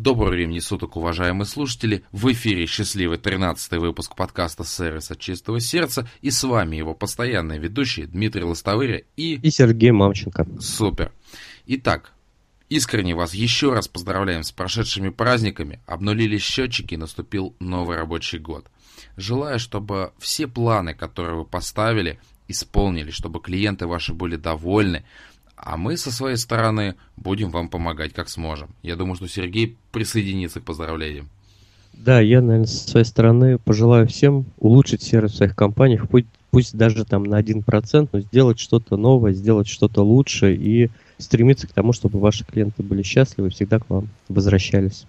Доброго времени суток, уважаемые слушатели. В эфире счастливый 13 выпуск подкаста «Сервис от чистого сердца». И с вами его постоянные ведущие Дмитрий Лостовыря и... И Сергей Мамченко. Супер. Итак, искренне вас еще раз поздравляем с прошедшими праздниками. Обнулились счетчики, наступил новый рабочий год. Желаю, чтобы все планы, которые вы поставили, исполнились, чтобы клиенты ваши были довольны, а мы со своей стороны будем вам помогать как сможем. Я думаю, что Сергей присоединится к поздравлениям. Да, я, наверное, со своей стороны пожелаю всем улучшить сервис в своих компаниях, пусть, пусть даже там на 1%, но сделать что-то новое, сделать что-то лучше и стремиться к тому, чтобы ваши клиенты были счастливы и всегда к вам возвращались.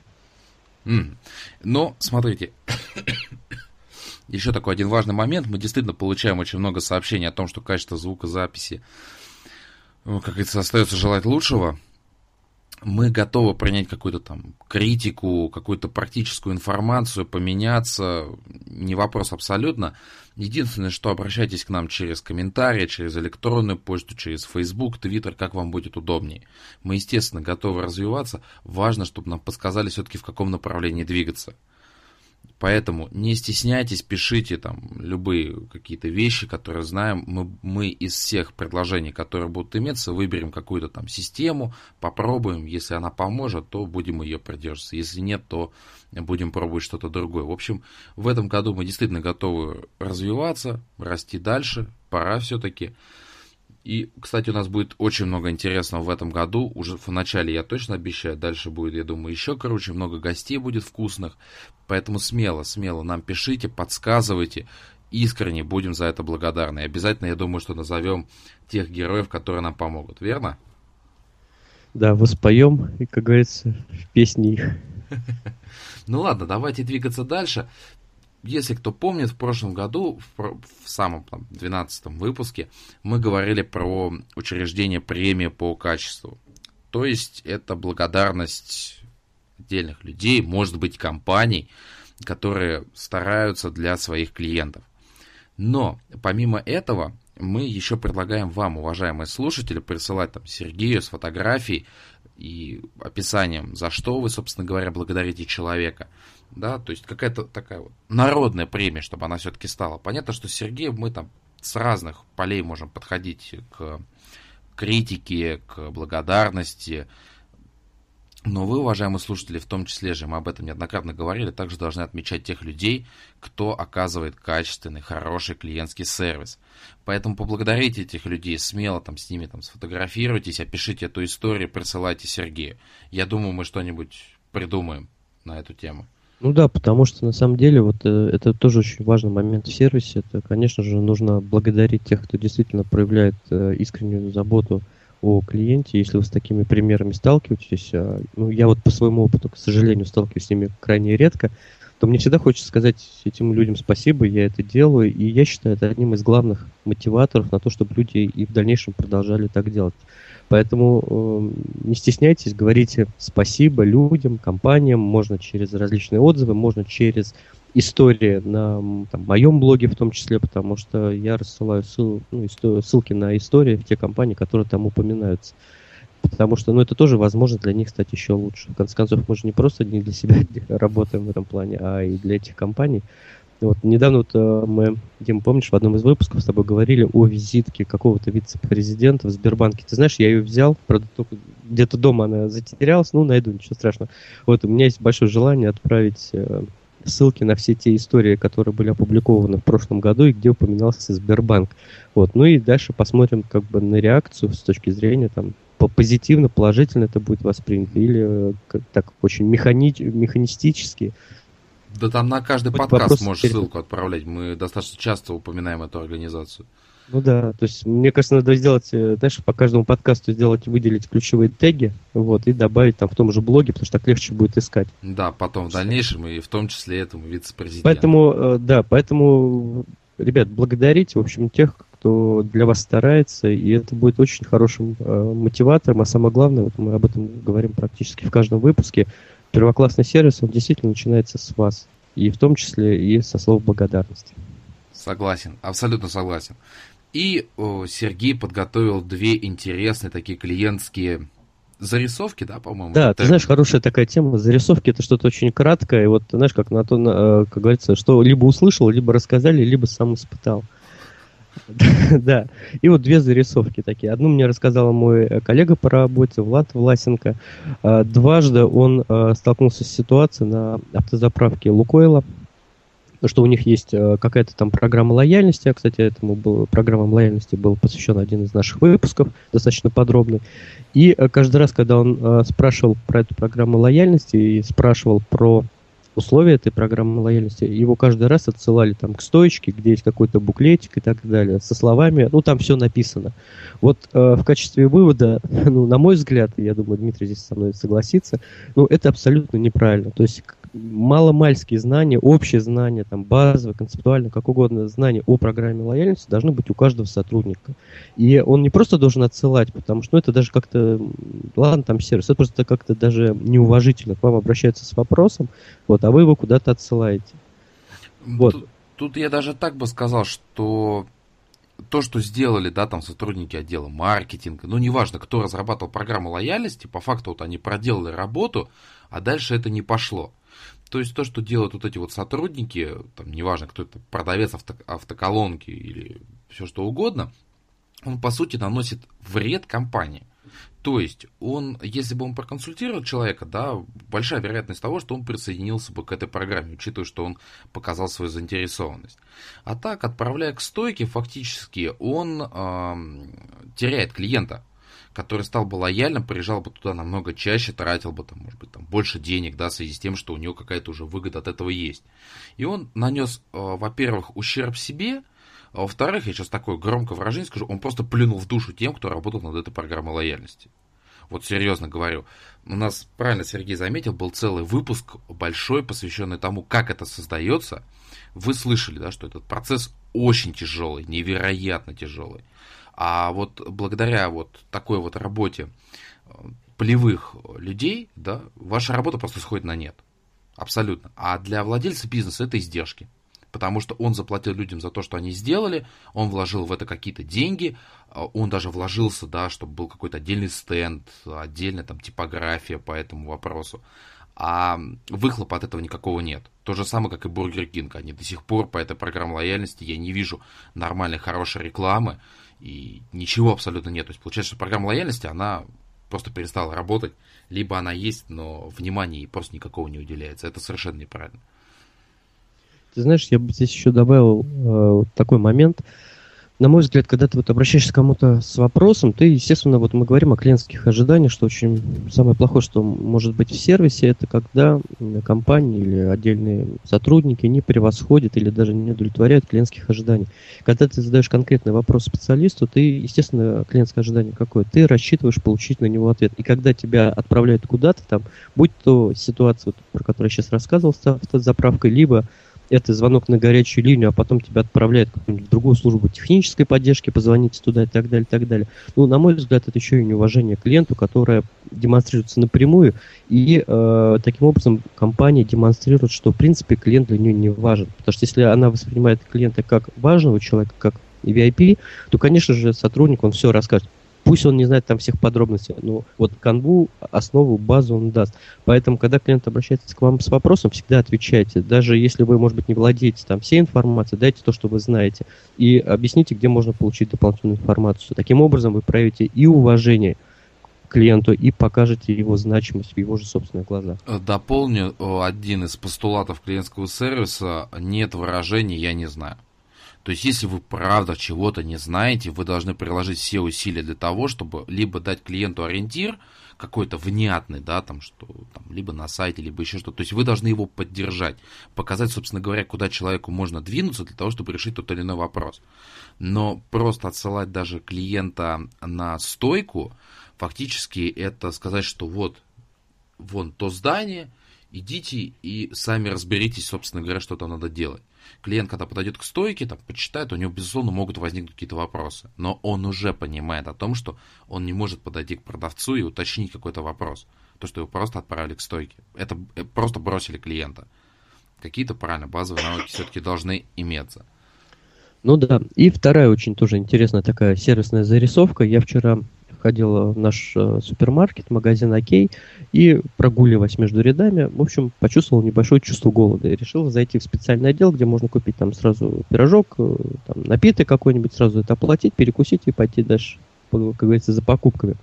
Mm. Но, смотрите, еще такой один важный момент. Мы действительно получаем очень много сообщений о том, что качество звукозаписи ну, как говорится, остается желать лучшего. Мы готовы принять какую-то там критику, какую-то практическую информацию, поменяться. Не вопрос абсолютно. Единственное, что обращайтесь к нам через комментарии, через электронную почту, через Facebook, Twitter, как вам будет удобнее. Мы, естественно, готовы развиваться. Важно, чтобы нам подсказали все-таки, в каком направлении двигаться. Поэтому не стесняйтесь, пишите там любые какие-то вещи, которые знаем. Мы, мы из всех предложений, которые будут иметься, выберем какую-то там систему, попробуем. Если она поможет, то будем ее придерживаться. Если нет, то будем пробовать что-то другое. В общем, в этом году мы действительно готовы развиваться, расти дальше. Пора все-таки. И, кстати, у нас будет очень много интересного в этом году. Уже в начале я точно обещаю. Дальше будет, я думаю, еще короче. Много гостей будет вкусных. Поэтому смело, смело нам пишите, подсказывайте. Искренне будем за это благодарны. И обязательно, я думаю, что назовем тех героев, которые нам помогут. Верно? Да, воспоем, и, как говорится, в песне их. Ну ладно, давайте двигаться дальше если кто помнит, в прошлом году, в, в самом там, 12 выпуске, мы говорили про учреждение премии по качеству. То есть это благодарность отдельных людей, может быть, компаний, которые стараются для своих клиентов. Но помимо этого, мы еще предлагаем вам, уважаемые слушатели, присылать там Сергею с фотографией и описанием, за что вы, собственно говоря, благодарите человека да, то есть какая-то такая вот народная премия, чтобы она все-таки стала. Понятно, что с Сергеем мы там с разных полей можем подходить к критике, к благодарности, но вы, уважаемые слушатели, в том числе же, мы об этом неоднократно говорили, также должны отмечать тех людей, кто оказывает качественный, хороший клиентский сервис. Поэтому поблагодарите этих людей, смело там с ними там сфотографируйтесь, опишите эту историю, присылайте Сергею. Я думаю, мы что-нибудь придумаем на эту тему. Ну да, потому что на самом деле вот э, это тоже очень важный момент в сервисе. Это, конечно же, нужно благодарить тех, кто действительно проявляет э, искреннюю заботу о клиенте. Если вы с такими примерами сталкиваетесь, а, ну я вот по своему опыту, к сожалению, сталкиваюсь с ними крайне редко, то мне всегда хочется сказать этим людям спасибо, я это делаю, и я считаю это одним из главных мотиваторов на то, чтобы люди и в дальнейшем продолжали так делать. Поэтому э, не стесняйтесь, говорите спасибо людям, компаниям, можно через различные отзывы, можно через истории на там, моем блоге в том числе, потому что я рассылаю ссыл, ну, ссылки на истории в те компании, которые там упоминаются. Потому что ну, это тоже возможно для них стать еще лучше. В конце концов, мы же не просто не для себя работаем в этом плане, а и для этих компаний. Вот недавно вот э, мы, Дим, помнишь, в одном из выпусков с тобой говорили о визитке какого-то вице-президента в Сбербанке. Ты знаешь, я ее взял, правда, только где-то дома она затерялась, ну, найду, ничего страшного. Вот, у меня есть большое желание отправить э, ссылки на все те истории, которые были опубликованы в прошлом году и где упоминался Сбербанк. Вот, ну и дальше посмотрим как бы на реакцию с точки зрения там позитивно, положительно это будет воспринято или э, как, так очень механи механистически. Да там на каждый Хоть подкаст можешь перед... ссылку отправлять. Мы достаточно часто упоминаем эту организацию. Ну да, то есть мне кажется, надо сделать, э, знаешь, по каждому подкасту сделать, выделить ключевые теги, вот, и добавить там в том же блоге, потому что так легче будет искать. Да, потом в дальнейшем и в том числе этому вице-президенту. Поэтому, э, да, поэтому, ребят, благодарите, в общем, тех, кто для вас старается, и это будет очень хорошим э, мотиватором, а самое главное, вот мы об этом говорим практически в каждом выпуске, первоклассный сервис, он действительно начинается с вас. И в том числе и со слов благодарности. Согласен, абсолютно согласен. И о, Сергей подготовил две интересные такие клиентские зарисовки, да, по-моему? Да, ты знаешь, хорошая такая тема. Зарисовки это что-то очень краткое. И вот, знаешь, как на то, на, как говорится, что либо услышал, либо рассказали, либо сам испытал. Да. И вот две зарисовки такие. Одну мне рассказал мой э, коллега по работе, Влад Власенко. А, дважды он э, столкнулся с ситуацией на автозаправке Лукойла, что у них есть э, какая-то там программа лояльности. А, кстати, этому был, программам лояльности был посвящен один из наших выпусков, достаточно подробный. И каждый раз, когда он спрашивал про эту программу лояльности и спрашивал про условия этой программы лояльности, его каждый раз отсылали там к стоечке, где есть какой-то буклетик и так далее, со словами, ну там все написано. Вот э, в качестве вывода, ну, на мой взгляд, я думаю, Дмитрий здесь со мной согласится, ну, это абсолютно неправильно. То есть маломальские знания, общие знания, там, базовые, концептуальные, как угодно, знания о программе лояльности должны быть у каждого сотрудника. И он не просто должен отсылать, потому что ну, это даже как-то, ладно, там сервис, это просто как-то даже неуважительно к вам обращаются с вопросом, вот, а вы его куда-то отсылаете. Вот. Тут, тут я даже так бы сказал, что то, что сделали, да, там сотрудники отдела маркетинга, ну, неважно, кто разрабатывал программу лояльности, по факту вот они проделали работу, а дальше это не пошло. То есть то, что делают вот эти вот сотрудники, там, неважно, кто это, продавец авто, автоколонки или все что угодно, он, по сути, наносит вред компании. То есть, он, если бы он проконсультировал человека, да, большая вероятность того, что он присоединился бы к этой программе, учитывая, что он показал свою заинтересованность. А так, отправляя к стойке, фактически он э, теряет клиента который стал бы лояльным, приезжал бы туда намного чаще, тратил бы там, может быть, там больше денег, да, в связи с тем, что у него какая-то уже выгода от этого есть. И он нанес, э, во-первых, ущерб себе, а во-вторых, я сейчас такое громкое выражение скажу, он просто плюнул в душу тем, кто работал над этой программой лояльности. Вот серьезно говорю. У нас, правильно Сергей заметил, был целый выпуск большой, посвященный тому, как это создается. Вы слышали, да, что этот процесс очень тяжелый, невероятно тяжелый. А вот благодаря вот такой вот работе э, полевых людей, да, ваша работа просто сходит на нет. Абсолютно. А для владельца бизнеса это издержки. Потому что он заплатил людям за то, что они сделали, он вложил в это какие-то деньги, э, он даже вложился, да, чтобы был какой-то отдельный стенд, отдельная там типография по этому вопросу. А выхлопа от этого никакого нет. То же самое, как и Бургер Кинг. Они до сих пор по этой программе лояльности я не вижу нормальной, хорошей рекламы и ничего абсолютно нет. То есть получается, что программа лояльности, она просто перестала работать, либо она есть, но внимания ей просто никакого не уделяется. Это совершенно неправильно. Ты знаешь, я бы здесь еще добавил э, такой момент на мой взгляд, когда ты вот обращаешься к кому-то с вопросом, ты, естественно, вот мы говорим о клиентских ожиданиях, что очень самое плохое, что может быть в сервисе, это когда компании или отдельные сотрудники не превосходят или даже не удовлетворяют клиентских ожиданий. Когда ты задаешь конкретный вопрос специалисту, ты, естественно, клиентское ожидание какое? Ты рассчитываешь получить на него ответ. И когда тебя отправляют куда-то там, будь то ситуация, про которую я сейчас рассказывал с автозаправкой, либо это звонок на горячую линию, а потом тебя отправляют в другую службу технической поддержки, позвоните туда и так далее, и так далее. Ну, на мой взгляд, это еще и неуважение клиенту, которое демонстрируется напрямую, и э, таким образом компания демонстрирует, что, в принципе, клиент для нее не важен. Потому что если она воспринимает клиента как важного человека, как VIP, то, конечно же, сотрудник, он все расскажет. Пусть он не знает там всех подробностей, но вот канву, основу, базу он даст. Поэтому, когда клиент обращается к вам с вопросом, всегда отвечайте. Даже если вы, может быть, не владеете там всей информацией, дайте то, что вы знаете. И объясните, где можно получить дополнительную информацию. Таким образом, вы проявите и уважение клиенту и покажете его значимость в его же собственных глазах. Дополню один из постулатов клиентского сервиса. Нет выражения «я не знаю». То есть, если вы правда чего-то не знаете, вы должны приложить все усилия для того, чтобы либо дать клиенту ориентир, какой-то внятный, да, там, что там, либо на сайте, либо еще что-то. То есть вы должны его поддержать, показать, собственно говоря, куда человеку можно двинуться для того, чтобы решить тот или иной вопрос. Но просто отсылать даже клиента на стойку, фактически это сказать, что вот, вон то здание, идите и сами разберитесь, собственно говоря, что там надо делать клиент, когда подойдет к стойке, там, почитает, у него, безусловно, могут возникнуть какие-то вопросы. Но он уже понимает о том, что он не может подойти к продавцу и уточнить какой-то вопрос. То, что его просто отправили к стойке. Это э, просто бросили клиента. Какие-то, правильно, базовые навыки все-таки должны иметься. Ну да. И вторая очень тоже интересная такая сервисная зарисовка. Я вчера ходил в наш э, супермаркет, магазин Окей, и прогуливаясь между рядами, в общем, почувствовал небольшое чувство голода и решил зайти в специальный отдел, где можно купить там сразу пирожок, э, там, напиток какой-нибудь, сразу это оплатить, перекусить и пойти дальше, как говорится, за покупками.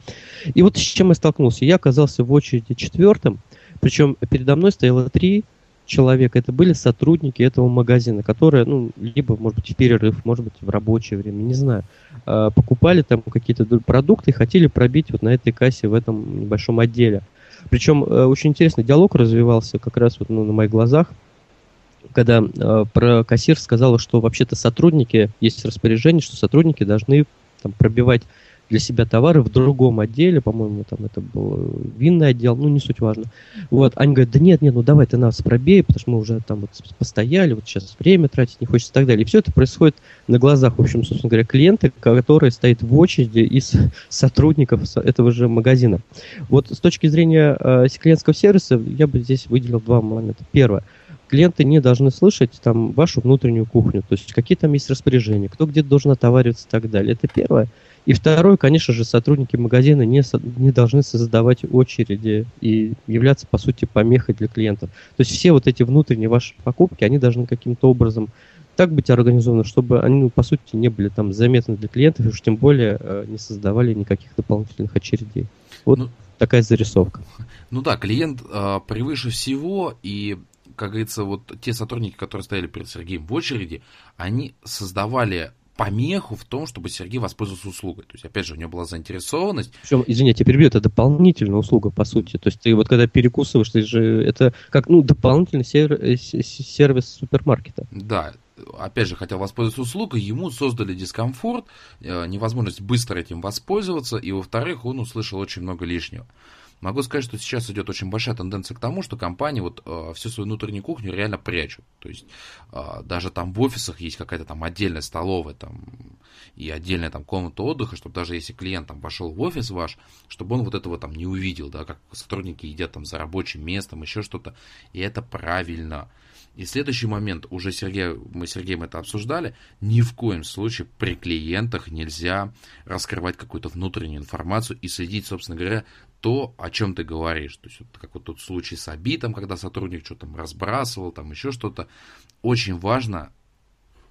И вот с чем я столкнулся. Я оказался в очереди четвертым, причем передо мной стояло три человек, это были сотрудники этого магазина, которые, ну, либо, может быть, в перерыв, может быть, в рабочее время, не знаю, а, покупали там какие-то продукты и хотели пробить вот на этой кассе в этом небольшом отделе. Причем э, очень интересный диалог развивался как раз вот ну, на моих глазах, когда э, про кассир сказала, что вообще-то сотрудники, есть распоряжение, что сотрудники должны там, пробивать для себя товары в другом отделе, по-моему, там это был винный отдел, ну, не суть важно. Вот, они говорят, да нет, нет, ну давай ты нас пробей, потому что мы уже там вот постояли, вот сейчас время тратить не хочется и так далее. И все это происходит на глазах, в общем, собственно говоря, клиенты, которые стоят в очереди из сотрудников этого же магазина. Вот с точки зрения э, клиентского сервиса я бы здесь выделил два момента. Первое клиенты не должны слышать там вашу внутреннюю кухню, то есть какие там есть распоряжения, кто где-то должен отовариваться и так далее. Это первое. И второе, конечно же, сотрудники магазина не, не должны создавать очереди и являться, по сути, помехой для клиентов. То есть все вот эти внутренние ваши покупки, они должны каким-то образом так быть организованы, чтобы они, ну, по сути, не были там заметны для клиентов, и уж тем более э, не создавали никаких дополнительных очередей. Вот ну, такая зарисовка. Ну да, клиент э, превыше всего, и, как говорится, вот те сотрудники, которые стояли перед Сергеем в очереди, они создавали помеху в том, чтобы Сергей воспользовался услугой. То есть, опять же, у него была заинтересованность. Причем, извините, я перебью, это дополнительная услуга, по сути. То есть, ты вот когда перекусываешь, ты же это как, ну, дополнительный э, сервис супермаркета. Да, опять же, хотел воспользоваться услугой, ему создали дискомфорт, э, невозможность быстро этим воспользоваться, и, во-вторых, он услышал очень много лишнего. Могу сказать, что сейчас идет очень большая тенденция к тому, что компании вот э, всю свою внутреннюю кухню реально прячут. То есть э, даже там в офисах есть какая-то там отдельная столовая там, и отдельная там комната отдыха, чтобы даже если клиент там пошел в офис ваш, чтобы он вот этого там не увидел, да, как сотрудники едят там за рабочим местом, еще что-то. И это правильно. И следующий момент, уже Сергей, мы с Сергеем это обсуждали, ни в коем случае при клиентах нельзя раскрывать какую-то внутреннюю информацию и следить, собственно говоря, то, о чем ты говоришь. То есть, вот, как вот тот случай с Абитом, когда сотрудник что-то там разбрасывал, там еще что-то. Очень важно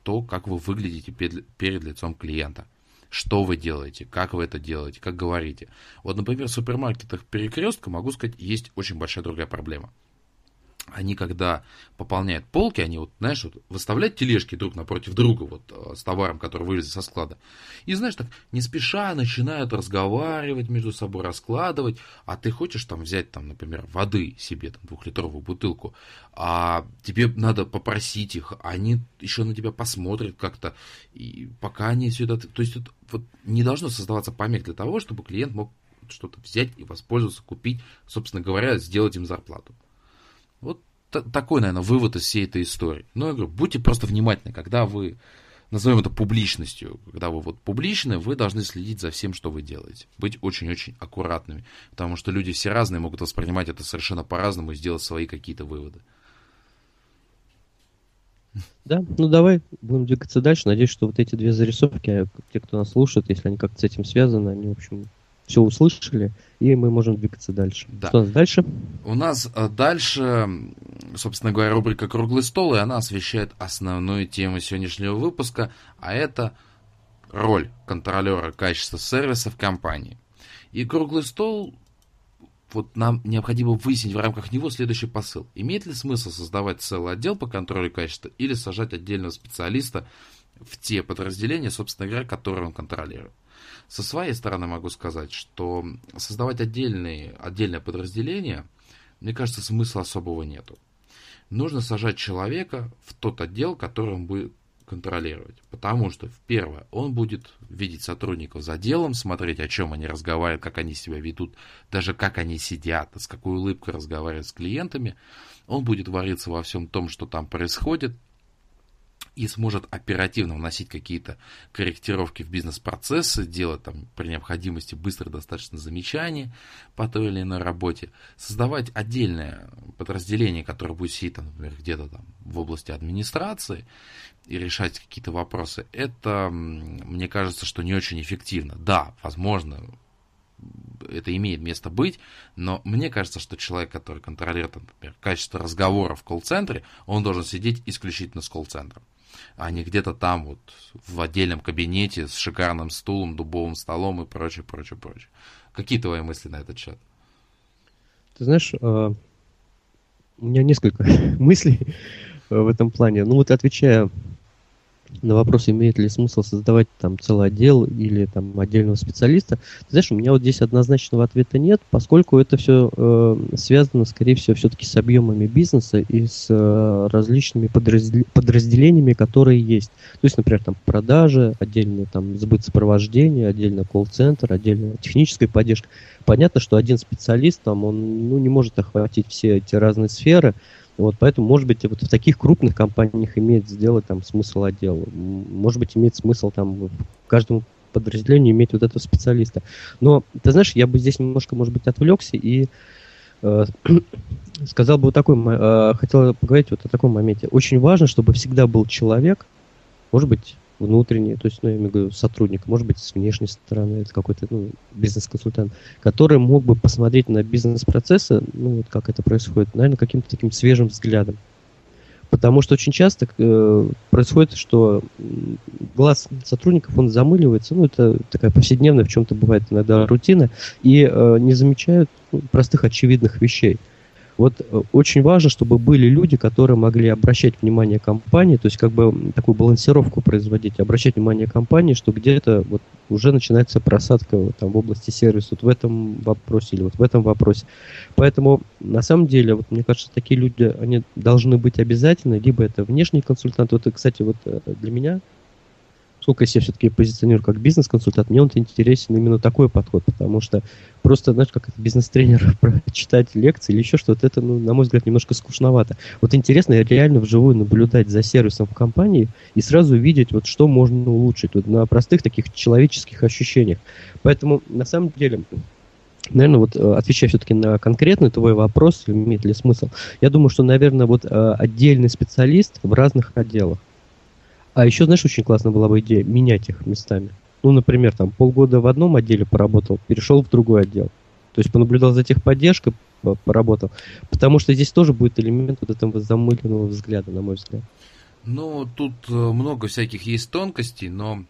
то, как вы выглядите перед, перед лицом клиента. Что вы делаете, как вы это делаете, как говорите. Вот, например, в супермаркетах перекрестка, могу сказать, есть очень большая другая проблема – они когда пополняют полки, они вот, знаешь, вот выставляют тележки друг напротив друга вот э, с товаром, который вывезли со склада. И, знаешь, так не спеша начинают разговаривать между собой, раскладывать, а ты хочешь там взять, там, например, воды себе, там, двухлитровую бутылку, а тебе надо попросить их, они еще на тебя посмотрят как-то, и пока они все это... То есть вот, вот не должно создаваться помех для того, чтобы клиент мог что-то взять и воспользоваться, купить, собственно говоря, сделать им зарплату. Такой, наверное, вывод из всей этой истории. Но я говорю, будьте просто внимательны, когда вы, назовем это публичностью, когда вы вот публичны, вы должны следить за всем, что вы делаете. Быть очень-очень аккуратными, потому что люди все разные, могут воспринимать это совершенно по-разному и сделать свои какие-то выводы. Да, ну давай будем двигаться дальше. Надеюсь, что вот эти две зарисовки, те, кто нас слушает, если они как-то с этим связаны, они, в общем, все услышали, и мы можем двигаться дальше. Да. Что у нас дальше? У нас э, дальше, собственно говоря, рубрика «Круглый стол», и она освещает основную тему сегодняшнего выпуска, а это роль контролера качества сервиса в компании. И «Круглый стол» вот нам необходимо выяснить в рамках него следующий посыл. Имеет ли смысл создавать целый отдел по контролю качества или сажать отдельного специалиста в те подразделения, собственно говоря, которые он контролирует? Со своей стороны могу сказать, что создавать отдельные, отдельное подразделение, мне кажется, смысла особого нету. Нужно сажать человека в тот отдел, который он будет контролировать. Потому что, первое, он будет видеть сотрудников за делом, смотреть, о чем они разговаривают, как они себя ведут, даже как они сидят, с какой улыбкой разговаривают с клиентами. Он будет вариться во всем том, что там происходит, и сможет оперативно вносить какие-то корректировки в бизнес-процессы, делать там при необходимости быстро достаточно замечания по той или иной работе, создавать отдельное подразделение, которое будет сидеть, например, где-то там в области администрации и решать какие-то вопросы, это, мне кажется, что не очень эффективно. Да, возможно, это имеет место быть, но мне кажется, что человек, который контролирует, например, качество разговора в колл-центре, он должен сидеть исключительно с колл-центром, а не где-то там вот в отдельном кабинете с шикарным стулом, дубовым столом и прочее, прочее, прочее. Какие твои мысли на этот счет? Ты знаешь, а, у меня несколько мыслей в этом плане. Ну вот отвечая на вопрос, имеет ли смысл создавать там целый отдел или там отдельного специалиста, ты знаешь, у меня вот здесь однозначного ответа нет, поскольку это все э, связано, скорее всего, все-таки с объемами бизнеса и с э, различными подраздел... подразделениями, которые есть. То есть, например, там продажи, отдельно там сбыт сопровождения, отдельно колл-центр, отдельно техническая поддержка. Понятно, что один специалист там, он ну, не может охватить все эти разные сферы, вот, поэтому, может быть, вот в таких крупных компаниях имеет сделать там смысл отдел. Может быть, имеет смысл там каждому подразделению иметь вот этого специалиста. Но, ты знаешь, я бы здесь немножко, может быть, отвлекся и э, сказал бы вот такой, э, хотел поговорить вот о таком моменте. Очень важно, чтобы всегда был человек, может быть, внутренний, то есть, ну, я имею в виду сотрудник, может быть, с внешней стороны, это какой-то ну, бизнес-консультант, который мог бы посмотреть на бизнес-процессы, ну, вот как это происходит, наверное, каким-то таким свежим взглядом. Потому что очень часто э, происходит, что глаз сотрудников, он замыливается, ну, это такая повседневная, в чем-то бывает иногда рутина, и э, не замечают ну, простых очевидных вещей. Вот э, очень важно, чтобы были люди, которые могли обращать внимание компании, то есть как бы такую балансировку производить, обращать внимание компании, что где-то вот уже начинается просадка вот, там, в области сервиса вот в этом вопросе или вот в этом вопросе. Поэтому на самом деле, вот мне кажется, такие люди, они должны быть обязательны, либо это внешний консультант. Вот, кстати, вот э, для меня сколько я себя все-таки позиционирую как бизнес-консультант, мне он интересен именно такой подход, потому что просто, знаешь, как бизнес-тренер читать лекции или еще что-то, это, ну, на мой взгляд, немножко скучновато. Вот интересно реально вживую наблюдать за сервисом в компании и сразу видеть, вот что можно улучшить вот на простых таких человеческих ощущениях. Поэтому, на самом деле, Наверное, вот э, отвечая все-таки на конкретный твой вопрос, имеет ли смысл, я думаю, что, наверное, вот э, отдельный специалист в разных отделах. А еще, знаешь, очень классно была бы идея менять их местами. Ну, например, там полгода в одном отделе поработал, перешел в другой отдел. То есть понаблюдал за техподдержкой, поработал. Потому что здесь тоже будет элемент вот этого замыленного взгляда, на мой взгляд. Ну, тут э, много всяких есть тонкостей, но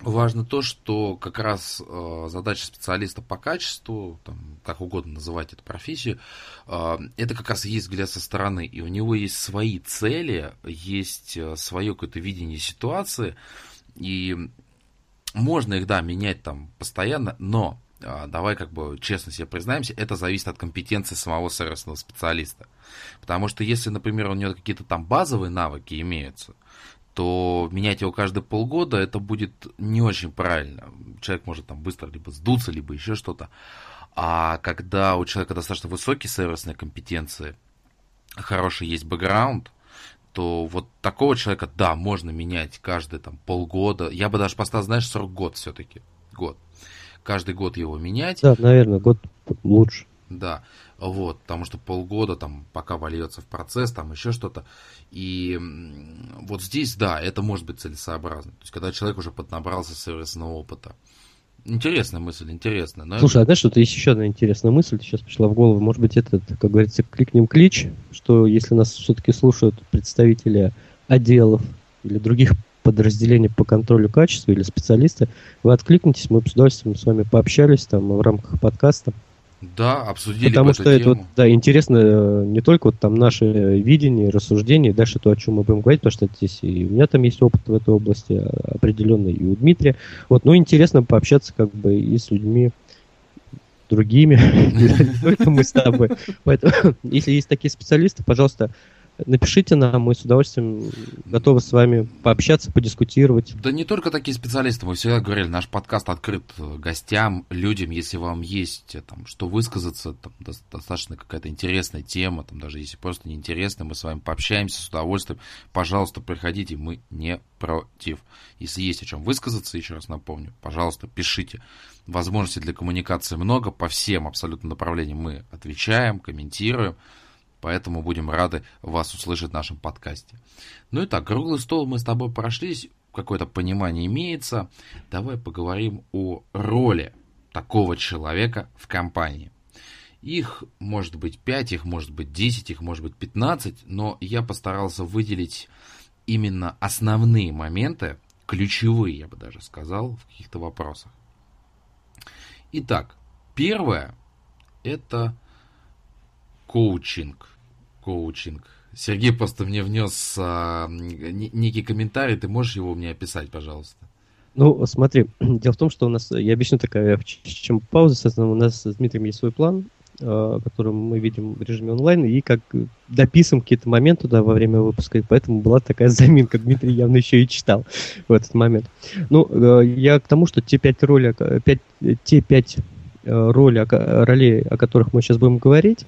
важно то, что как раз э, задача специалиста по качеству, там, как угодно называть эту профессию, э, это как раз есть взгляд со стороны, и у него есть свои цели, есть э, свое какое-то видение ситуации, и можно их, да, менять там постоянно, но э, давай как бы честно себе признаемся, это зависит от компетенции самого сервисного специалиста. Потому что если, например, у него какие-то там базовые навыки имеются, то менять его каждые полгода это будет не очень правильно. Человек может там быстро либо сдуться, либо еще что-то. А когда у человека достаточно высокие сервисные компетенции, хороший есть бэкграунд, то вот такого человека, да, можно менять каждые там полгода. Я бы даже поставил, знаешь, срок год все-таки. Год. Каждый год его менять. Да, наверное, год лучше. Да, вот, потому что полгода там пока вольется в процесс, там еще что-то. И вот здесь, да, это может быть целесообразно. То есть, когда человек уже поднабрался сервисного опыта. Интересная мысль, интересная. Но Слушай, а знаешь, что-то есть еще одна интересная мысль, сейчас пришла в голову. Может быть, это, как говорится, кликнем клич, что если нас все-таки слушают представители отделов или других подразделений по контролю качества или специалисты, вы откликнитесь, мы с удовольствием с вами пообщались там в рамках подкаста. Да, обсудили Потому что это вот, да, интересно э, не только вот там наше видение, рассуждение, дальше то, о чем мы будем говорить, потому что здесь и у меня там есть опыт в этой области а, определенный, и у Дмитрия. Вот, ну, интересно пообщаться как бы и с людьми другими, не только мы с тобой. Поэтому, если есть такие специалисты, пожалуйста, Напишите нам, мы с удовольствием готовы с вами пообщаться, подискутировать. Да не только такие специалисты, мы всегда говорили, наш подкаст открыт гостям, людям, если вам есть там, что высказаться, там, достаточно какая-то интересная тема, там, даже если просто неинтересно, мы с вами пообщаемся с удовольствием. Пожалуйста, приходите, мы не против. Если есть о чем высказаться, еще раз напомню, пожалуйста, пишите. Возможностей для коммуникации много, по всем абсолютно направлениям мы отвечаем, комментируем. Поэтому будем рады вас услышать в нашем подкасте. Ну и так, круглый стол мы с тобой прошлись, какое-то понимание имеется. Давай поговорим о роли такого человека в компании. Их может быть 5, их может быть 10, их может быть 15, но я постарался выделить именно основные моменты, ключевые, я бы даже сказал, в каких-то вопросах. Итак, первое – это коучинг. Коучинг. Сергей просто мне внес а, некий комментарий, ты можешь его мне описать, пожалуйста? Ну, смотри, дело в том, что у нас, я объясню такая, чем пауза, соответственно, у нас с Дмитрием есть свой план, а, который мы видим в режиме онлайн, и как дописываем какие-то моменты туда во время выпуска, и поэтому была такая заминка. Дмитрий явно еще и читал в этот момент. Ну, э, я к тому, что те пять роли, пять, те пять э, роли, ролей, о которых мы сейчас будем говорить,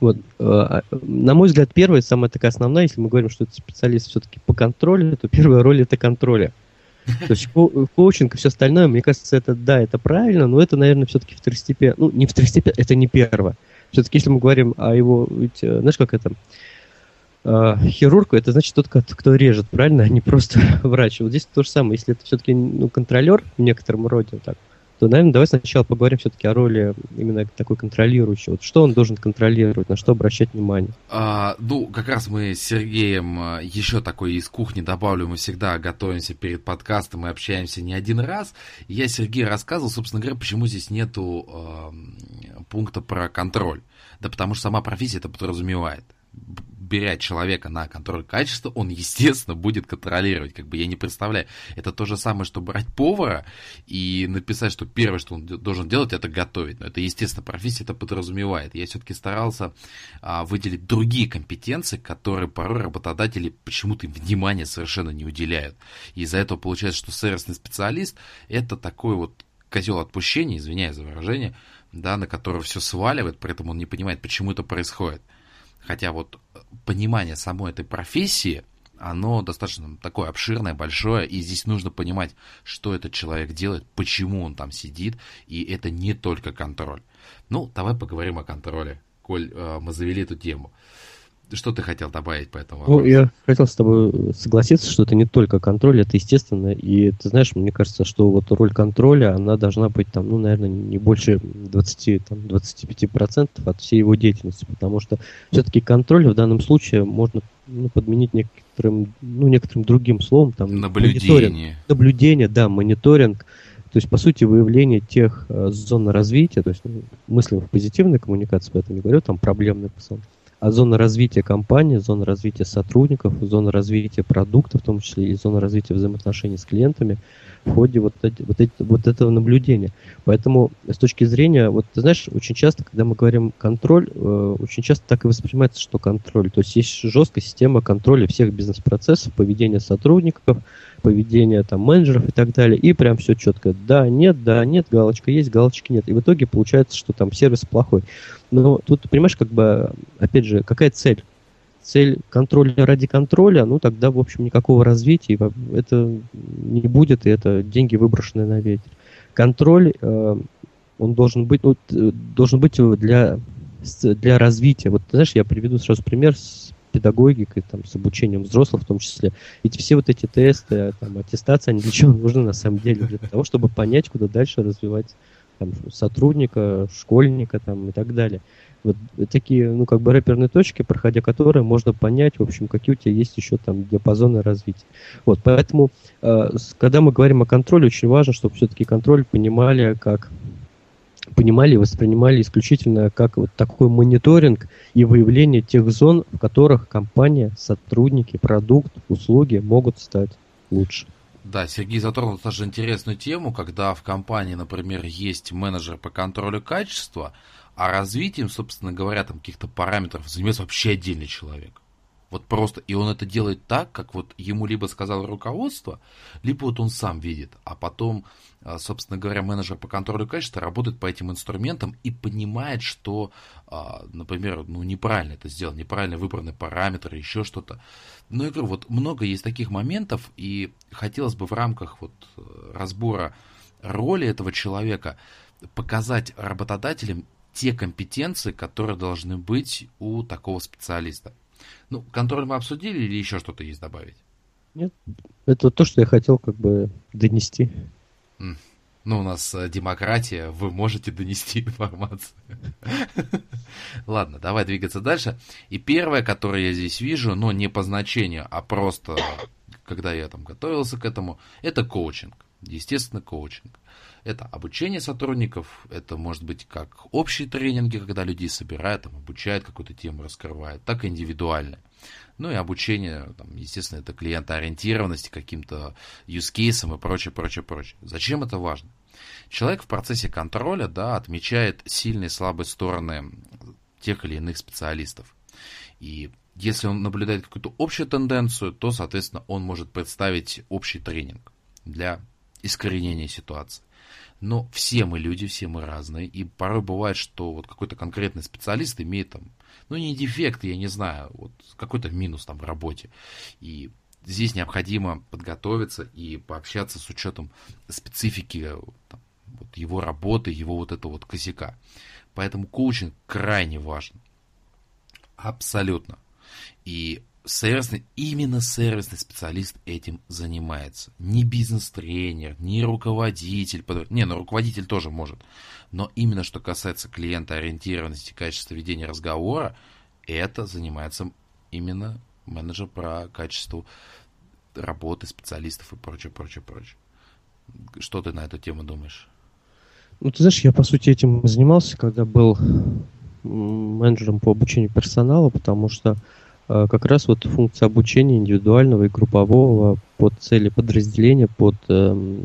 вот, э, а, на мой взгляд, первая, самая такая основная, если мы говорим, что это специалист все-таки по контролю, то первая роль это контроля. То есть ко- коучинг и все остальное, мне кажется, это да, это правильно, но это, наверное, все-таки второстепенно. Ну, не второстепенно, это не первое. Все-таки, если мы говорим о его, ведь, э, знаешь, как это, э, хирург, это значит тот, кто режет, правильно, а не просто врач. Вот здесь то же самое, если это все-таки ну, контролер в некотором роде, так, то, наверное, давай сначала поговорим все-таки о роли именно такой контролирующей. Вот что он должен контролировать, на что обращать внимание? А, ну, как раз мы с Сергеем а, еще такой из кухни добавлю, мы всегда готовимся перед подкастом и общаемся не один раз. Я Сергею рассказывал, собственно говоря, почему здесь нету э, пункта про контроль. Да потому что сама профессия это подразумевает беря человека на контроль качества, он, естественно, будет контролировать. Как бы я не представляю. Это то же самое, что брать повара и написать, что первое, что он должен делать, это готовить. Но это, естественно, профессия это подразумевает. Я все-таки старался а, выделить другие компетенции, которые порой работодатели почему-то им внимания совершенно не уделяют. И из-за этого получается, что сервисный специалист это такой вот козел отпущения, извиняюсь за выражение, да, на которого все сваливает, при этом он не понимает, почему это происходит. Хотя вот понимание самой этой профессии, оно достаточно такое обширное, большое, и здесь нужно понимать, что этот человек делает, почему он там сидит, и это не только контроль. Ну, давай поговорим о контроле, коль э, мы завели эту тему. Что ты хотел добавить по этому вопросу? Ну, я хотел с тобой согласиться, что это не только контроль, это естественно. И ты знаешь, мне кажется, что вот роль контроля, она должна быть там, ну, наверное, не больше 20, там, 25% от всей его деятельности. Потому что все-таки контроль в данном случае можно ну, подменить некоторым, ну, некоторым другим словом. Там, Наблюдение. Наблюдение, да, мониторинг. То есть, по сути, выявление тех э, зон развития, то есть ну, мыслим в позитивной коммуникации, поэтому не говорю, там проблемный пацан а зона развития компании, зона развития сотрудников, зона развития продуктов, в том числе и зона развития взаимоотношений с клиентами в ходе вот, эти, вот, эти, вот этого наблюдения. Поэтому с точки зрения, вот ты знаешь, очень часто, когда мы говорим контроль, э, очень часто так и воспринимается, что контроль. То есть есть жесткая система контроля всех бизнес-процессов, поведения сотрудников, поведения там менеджеров и так далее. И прям все четко. Да, нет, да, нет, галочка есть, галочки нет. И в итоге получается, что там сервис плохой. Но тут, понимаешь, как бы, опять же, какая цель? Цель контроля ради контроля, ну тогда, в общем, никакого развития это не будет, и это деньги выброшенные на ветер. Контроль, э, он должен быть, ну, должен быть для, для развития. Вот, знаешь, я приведу сразу пример с педагогикой, там, с обучением взрослых в том числе. Ведь все вот эти тесты, там, аттестации, они для чего нужны на самом деле? Для того, чтобы понять, куда дальше развивать там, сотрудника, школьника там, и так далее. Вот такие, ну, как бы рэперные точки, проходя которые можно понять, в общем, какие у тебя есть еще там диапазоны развития. Вот, поэтому, э, когда мы говорим о контроле, очень важно, чтобы все-таки контроль понимали как понимали и воспринимали исключительно как вот такой мониторинг и выявление тех зон, в которых компания, сотрудники, продукт, услуги могут стать лучше. Да, Сергей затронул тоже интересную тему, когда в компании, например, есть менеджер по контролю качества, а развитием, собственно говоря, там каких-то параметров занимается вообще отдельный человек. Вот просто, и он это делает так, как вот ему либо сказал руководство, либо вот он сам видит, а потом, а, собственно говоря, менеджер по контролю качества работает по этим инструментам и понимает, что, а, например, ну, неправильно это сделал, неправильно выбраны параметры, еще что-то. Но я говорю, вот много есть таких моментов, и хотелось бы в рамках вот э, разбора роли этого человека показать работодателям те компетенции, которые должны быть у такого специалиста. Ну, контроль мы обсудили или еще что-то есть добавить? Нет, это то, что я хотел как бы донести. Ну, у нас э, демократия, вы можете донести информацию. Ладно, давай двигаться дальше. И первое, которое я здесь вижу, но не по значению, а просто, когда я там готовился к этому, это коучинг. Естественно, коучинг. Это обучение сотрудников, это может быть как общие тренинги, когда людей собирают, там, обучают какую-то тему, раскрывают, так и индивидуальные. Ну и обучение, там, естественно, это клиентоориентированности, каким-то use cases и прочее, прочее, прочее. Зачем это важно? Человек в процессе контроля да, отмечает сильные и слабые стороны тех или иных специалистов. И если он наблюдает какую-то общую тенденцию, то, соответственно, он может представить общий тренинг для искоренения ситуации. Но все мы люди, все мы разные, и порой бывает, что вот какой-то конкретный специалист имеет там, ну не дефект, я не знаю, вот какой-то минус там в работе. И здесь необходимо подготовиться и пообщаться с учетом специфики там, вот его работы, его вот этого вот косяка. Поэтому коучинг крайне важен. Абсолютно. И сервисный, именно сервисный специалист этим занимается. Не бизнес-тренер, не руководитель. Не, ну руководитель тоже может. Но именно что касается клиента ориентированности, качества ведения разговора, это занимается именно менеджер про качество работы специалистов и прочее, прочее, прочее. Что ты на эту тему думаешь? Ну, ты знаешь, я, по сути, этим занимался, когда был менеджером по обучению персонала, потому что как раз вот функция обучения индивидуального и группового под цели подразделения, под э,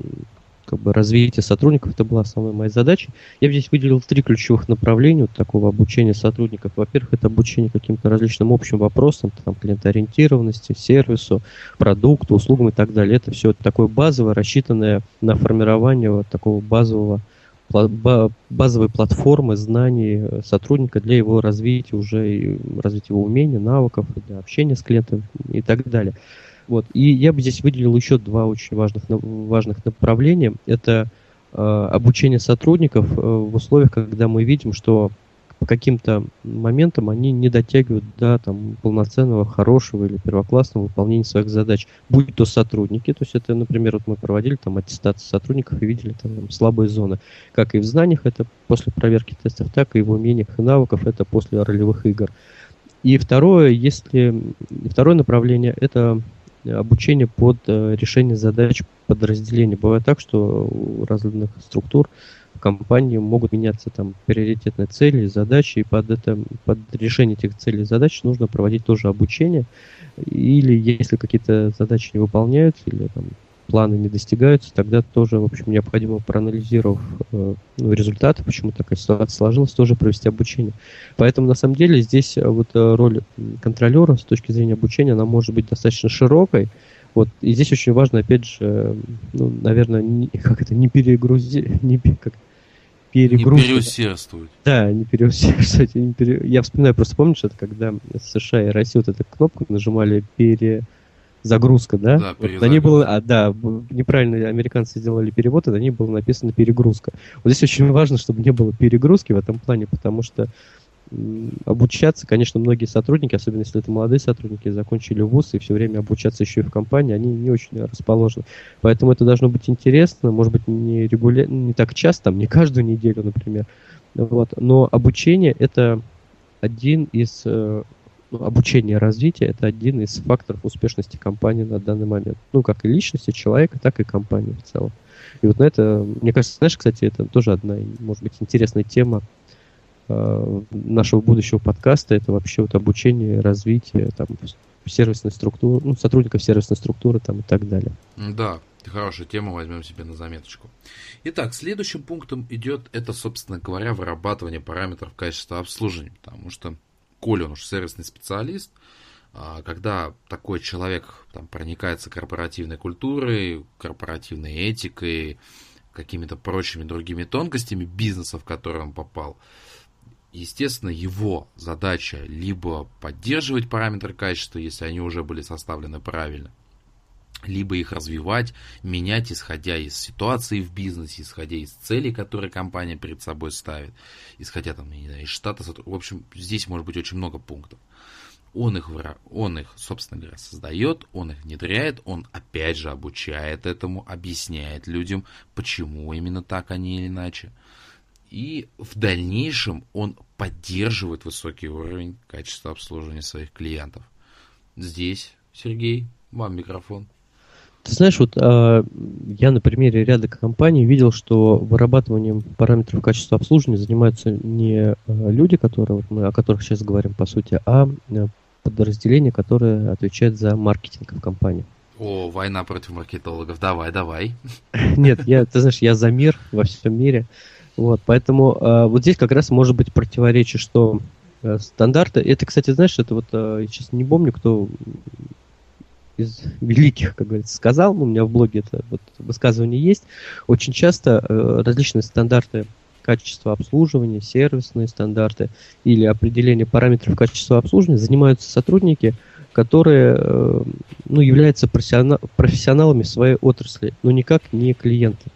как бы развитие сотрудников, это была основной моей задачей. Я здесь выделил три ключевых направления вот такого обучения сотрудников. Во-первых, это обучение каким-то различным общим вопросам, там, клиентоориентированности, сервису, продукту, услугам и так далее. Это все такое базовое, рассчитанное на формирование вот такого базового базовой платформы знаний сотрудника для его развития уже, развития его умений, навыков, для общения с клиентом и так далее. Вот. И я бы здесь выделил еще два очень важных, важных направления. Это э, обучение сотрудников э, в условиях, когда мы видим, что по каким-то моментам они не дотягивают до там, полноценного, хорошего или первоклассного выполнения своих задач. Будь то сотрудники, то есть это, например, вот мы проводили там аттестацию сотрудников и видели там слабые зоны. Как и в знаниях, это после проверки тестов, так и в умениях и навыках, это после ролевых игр. И второе, если второе направление, это обучение под э, решение задач подразделения. Бывает так, что у разных структур в компании могут меняться там приоритетные цели, задачи, и под это, под решение этих целей и задач нужно проводить тоже обучение. Или если какие-то задачи не выполняются, или там планы не достигаются, тогда тоже, в общем, необходимо, проанализировав э, ну, результаты, почему такая ситуация сложилась, тоже провести обучение. Поэтому, на самом деле, здесь э, вот э, роль контролера с точки зрения обучения, она может быть достаточно широкой. Вот, и здесь очень важно, опять же, ну, наверное, не, как это, не перегрузить, не, как, перегруз. Не переусердствовать. Да, не переусердствовать. Не пере... Я вспоминаю, просто помнишь, это когда США и Россия вот эту кнопку нажимали пере загрузка, да? Да, вот на ней было, а, да, неправильно американцы сделали перевод, и на ней было написано перегрузка. Вот здесь очень важно, чтобы не было перегрузки в этом плане, потому что обучаться, конечно, многие сотрудники, особенно если это молодые сотрудники, закончили вуз и все время обучаться еще и в компании, они не очень расположены. Поэтому это должно быть интересно, может быть, не, регуля... не так часто, там, не каждую неделю, например. Вот. Но обучение это один из э, ну, обучение и развитие это один из факторов успешности компании на данный момент. Ну, как и личности человека, так и компании в целом. И вот на это, мне кажется, знаешь, кстати, это тоже одна, может быть, интересная тема нашего будущего подкаста. Это вообще вот обучение, развитие, там, сервисной структуры, ну, сотрудников сервисной структуры там и так далее. Да, хорошая тема, возьмем себе на заметочку. Итак, следующим пунктом идет это, собственно говоря, вырабатывание параметров качества обслуживания, потому что коли он уж сервисный специалист, а, когда такой человек там, проникается корпоративной культурой, корпоративной этикой, какими-то прочими другими тонкостями бизнеса, в который он попал, естественно, его задача либо поддерживать параметры качества, если они уже были составлены правильно, либо их развивать, менять, исходя из ситуации в бизнесе, исходя из целей, которые компания перед собой ставит, исходя там, не знаю, из штата. В общем, здесь может быть очень много пунктов. он их, он их, собственно говоря, создает, он их внедряет, он опять же обучает этому, объясняет людям, почему именно так, а не иначе. И в дальнейшем он поддерживает высокий уровень качества обслуживания своих клиентов. Здесь, Сергей, вам микрофон. Ты знаешь, вот э, я на примере ряда компаний видел, что вырабатыванием параметров качества обслуживания занимаются не э, люди, которые вот мы о которых сейчас говорим по сути, а э, подразделение, которое отвечает за маркетинг в компании. О, война против маркетологов. Давай, давай. Нет, я, ты знаешь, я за мир во всем мире. Вот, поэтому э, вот здесь как раз может быть противоречие, что э, стандарты. Это, кстати, знаешь, это вот э, я сейчас не помню, кто из великих, как говорится, сказал, у меня в блоге это вот высказывание есть, очень часто э, различные стандарты качества обслуживания, сервисные стандарты или определение параметров качества обслуживания занимаются сотрудники, которые э, ну, являются профессионалами своей отрасли, но никак не клиенты.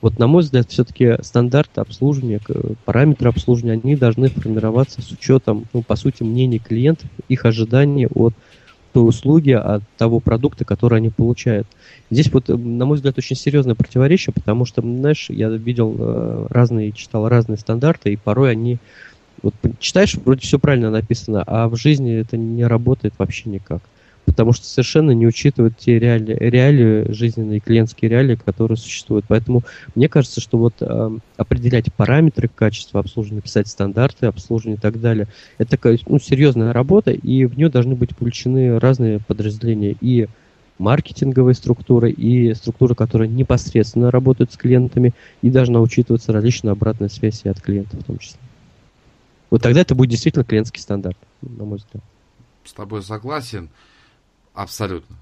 Вот, на мой взгляд, все-таки стандарты обслуживания, параметры обслуживания, они должны формироваться с учетом, ну, по сути, мнений клиентов, их ожиданий от той услуги, от того продукта, который они получают. Здесь вот, на мой взгляд, очень серьезное противоречие, потому что, знаешь, я видел э, разные, читал разные стандарты, и порой они вот читаешь, вроде все правильно написано, а в жизни это не работает вообще никак потому что совершенно не учитывают те реалии, реалии жизненные, клиентские реалии, которые существуют. Поэтому мне кажется, что вот э, определять параметры качества обслуживания, писать стандарты обслуживания и так далее, это такая ну, серьезная работа, и в нее должны быть включены разные подразделения и маркетинговые структуры и структуры, которые непосредственно работают с клиентами, и должна учитываться различная обратная связь от клиентов в том числе. Вот тогда это будет действительно клиентский стандарт, на мой взгляд. С тобой согласен. Абсолютно.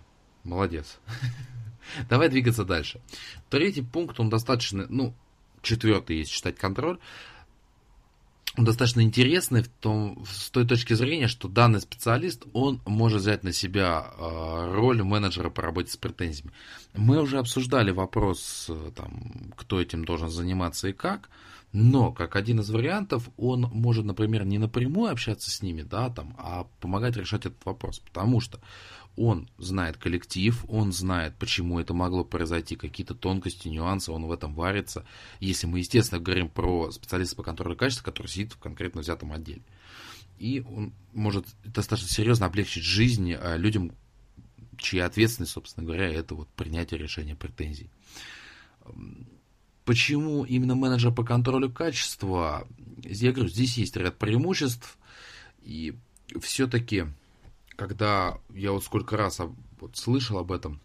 Молодец. Давай двигаться дальше. Третий пункт, он достаточно, ну, четвертый, если считать контроль, он достаточно интересный в том, с той точки зрения, что данный специалист, он может взять на себя э, роль менеджера по работе с претензиями. Мы уже обсуждали вопрос, там, кто этим должен заниматься и как. Но, как один из вариантов, он может, например, не напрямую общаться с ними, да, там, а помогать решать этот вопрос. Потому что он знает коллектив, он знает, почему это могло произойти, какие-то тонкости, нюансы, он в этом варится. Если мы, естественно, говорим про специалиста по контролю качества, который сидит в конкретно взятом отделе. И он может достаточно серьезно облегчить жизнь э, людям, чья ответственность, собственно говоря, это вот принятие решения претензий. Почему именно менеджер по контролю качества? Я говорю, здесь есть ряд преимуществ, и все-таки когда я вот сколько раз вот слышал об этом,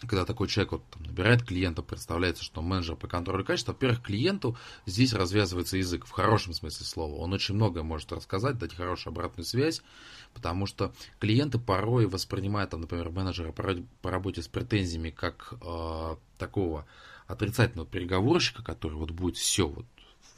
когда такой человек вот, там, набирает клиента, представляется, что менеджер по контролю качества, во-первых, клиенту здесь развязывается язык в хорошем смысле слова. Он очень многое может рассказать, дать хорошую обратную связь, потому что клиенты порой воспринимают, там, например, менеджера по, по работе с претензиями как э, такого отрицательного переговорщика, который вот будет все вот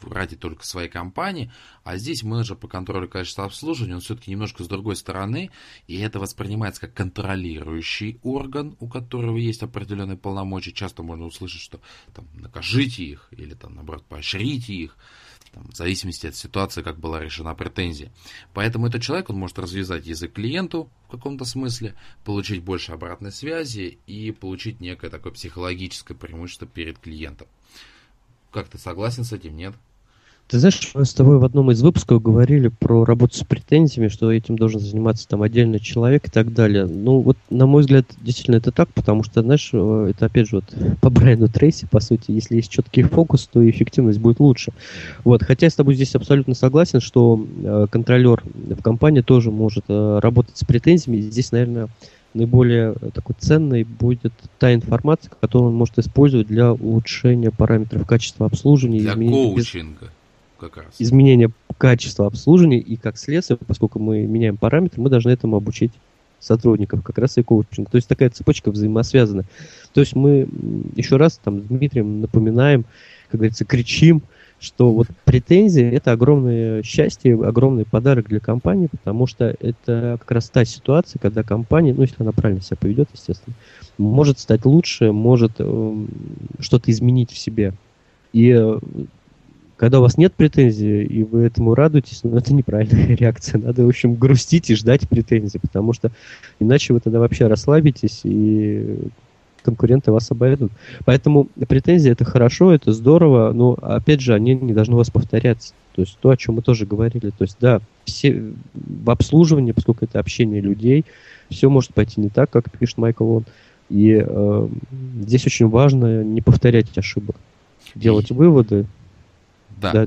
ради только своей компании, а здесь менеджер по контролю качества обслуживания, он все-таки немножко с другой стороны, и это воспринимается как контролирующий орган, у которого есть определенные полномочия. Часто можно услышать, что там, накажите их, или там, наоборот, поощрите их, там, в зависимости от ситуации, как была решена претензия. Поэтому этот человек, он может развязать язык клиенту в каком-то смысле, получить больше обратной связи и получить некое такое психологическое преимущество перед клиентом. Как ты согласен с этим, нет? Ты знаешь, мы с тобой в одном из выпусков говорили про работу с претензиями, что этим должен заниматься там отдельный человек и так далее. Ну, вот, на мой взгляд, действительно это так, потому что, знаешь, э, это опять же вот по Брайану Трейси, по сути, если есть четкий фокус, то эффективность будет лучше. Вот, хотя я с тобой здесь абсолютно согласен, что э, контролер в компании тоже может э, работать с претензиями. Здесь, наверное, наиболее такой ценной будет та информация, которую он может использовать для улучшения параметров качества обслуживания. Для коучинга как раз. изменение качества обслуживания, и как следствие, поскольку мы меняем параметры, мы должны этому обучить сотрудников, как раз и коучинг. То есть такая цепочка взаимосвязана. То есть мы еще раз там с Дмитрием напоминаем, как говорится, кричим, что вот претензии это огромное счастье, огромный подарок для компании, потому что это как раз та ситуация, когда компания, ну если она правильно себя поведет, естественно, может стать лучше, может э, что-то изменить в себе. И Когда у вас нет претензий, и вы этому радуетесь, ну, это неправильная реакция. Надо, в общем, грустить и ждать претензий, потому что иначе вы тогда вообще расслабитесь, и конкуренты вас обойдут. Поэтому претензии это хорошо, это здорово, но опять же они не должны у вас повторяться. То есть то, о чем мы тоже говорили. То есть да, все в обслуживании, поскольку это общение людей, все может пойти не так, как пишет Майкл Лон. И э, здесь очень важно не повторять ошибок, делать выводы, да. да.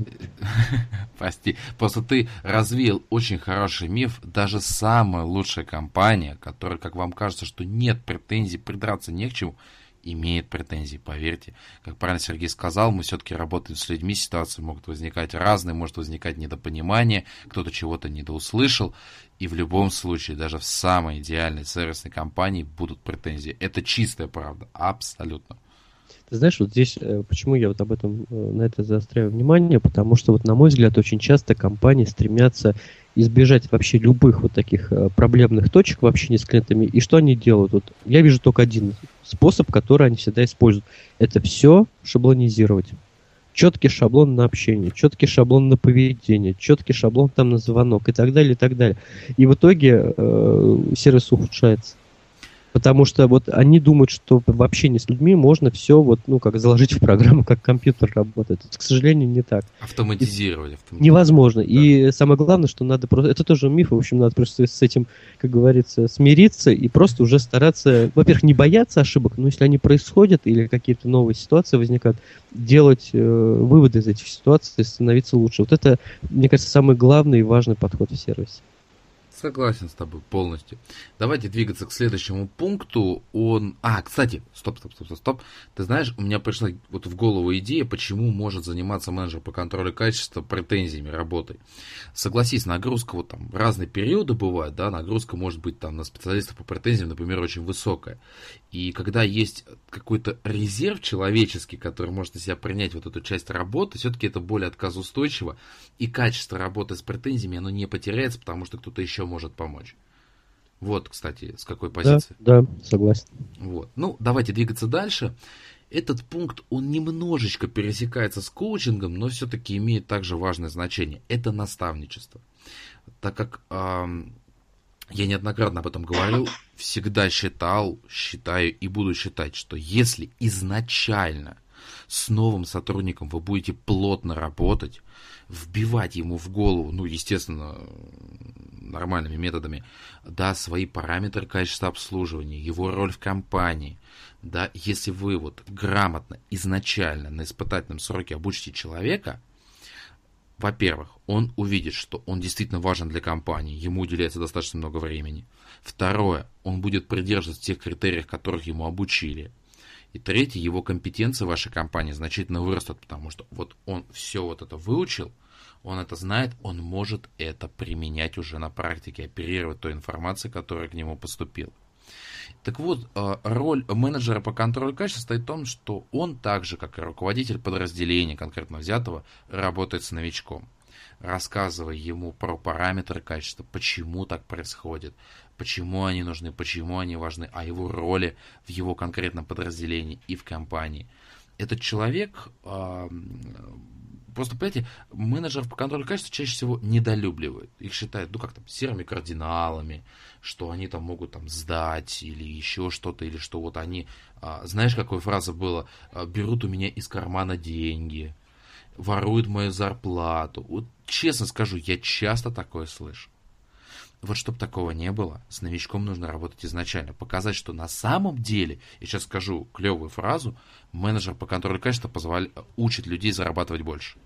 Прости. Просто ты развил очень хороший миф. Даже самая лучшая компания, которая, как вам кажется, что нет претензий, придраться не к чему, имеет претензии, поверьте. Как правильно Сергей сказал, мы все-таки работаем с людьми, ситуации могут возникать разные, может возникать недопонимание, кто-то чего-то недоуслышал, и в любом случае, даже в самой идеальной сервисной компании будут претензии. Это чистая правда, абсолютно. Ты знаешь, вот здесь, э, почему я вот об этом э, на это заостряю внимание, потому что вот на мой взгляд очень часто компании стремятся избежать вообще любых вот таких э, проблемных точек в общении с клиентами. И что они делают? Вот я вижу только один способ, который они всегда используют. Это все шаблонизировать. Четкий шаблон на общение, четкий шаблон на поведение, четкий шаблон там на звонок и так далее, и так далее. И в итоге э, сервис ухудшается. Потому что вот они думают, что в общении с людьми можно все вот, ну, как заложить в программу, как компьютер работает. Это, к сожалению, не так. Автоматизировать. автоматизировать. Невозможно. Да. И самое главное, что надо просто... Это тоже миф, в общем, надо просто с этим, как говорится, смириться и просто уже стараться, во-первых, не бояться ошибок, но если они происходят или какие-то новые ситуации возникают, делать э, выводы из этих ситуаций, становиться лучше. Вот это, мне кажется, самый главный и важный подход в сервисе. Согласен с тобой полностью. Давайте двигаться к следующему пункту. Он... А, кстати, стоп, стоп, стоп, стоп. Ты знаешь, у меня пришла вот в голову идея, почему может заниматься менеджер по контролю качества претензиями, работой. Согласись, нагрузка вот там разные периоды бывают, да, нагрузка может быть там на специалистов по претензиям, например, очень высокая. И когда есть какой-то резерв человеческий, который может на себя принять вот эту часть работы, все-таки это более отказоустойчиво, и качество работы с претензиями, оно не потеряется, потому что кто-то еще может помочь. Вот, кстати, с какой позиции. Да, да, согласен. Вот. Ну, давайте двигаться дальше. Этот пункт, он немножечко пересекается с коучингом, но все-таки имеет также важное значение. Это наставничество. Так как э, я неоднократно об этом говорил, всегда считал, считаю и буду считать, что если изначально с новым сотрудником вы будете плотно работать, вбивать ему в голову, ну, естественно, нормальными методами, да, свои параметры качества обслуживания, его роль в компании, да, если вы вот грамотно изначально на испытательном сроке обучите человека, во-первых, он увидит, что он действительно важен для компании, ему уделяется достаточно много времени. Второе, он будет придерживаться тех критериев, которых ему обучили. И третье, его компетенции в вашей компании значительно вырастут, потому что вот он все вот это выучил, он это знает, он может это применять уже на практике, оперировать той информацией, которая к нему поступила. Так вот, э, роль менеджера по контролю качества стоит в том, что он так же, как и руководитель подразделения конкретно взятого, работает с новичком рассказывая ему про параметры качества, почему так происходит, почему они нужны, почему они важны, о его роли в его конкретном подразделении и в компании. Этот человек, просто, понимаете, менеджеров по контролю качества чаще всего недолюбливают. Их считают, ну, как там, серыми кардиналами, что они там могут там сдать или еще что-то, или что вот они, э, знаешь, какой фраза была, берут у меня из кармана деньги, воруют мою зарплату. Вот честно скажу, я часто такое слышу. Вот чтобы такого не было, с новичком нужно работать изначально. Показать, что на самом деле, я сейчас скажу клевую фразу, менеджер по контролю качества позволяет, учит людей зарабатывать больше.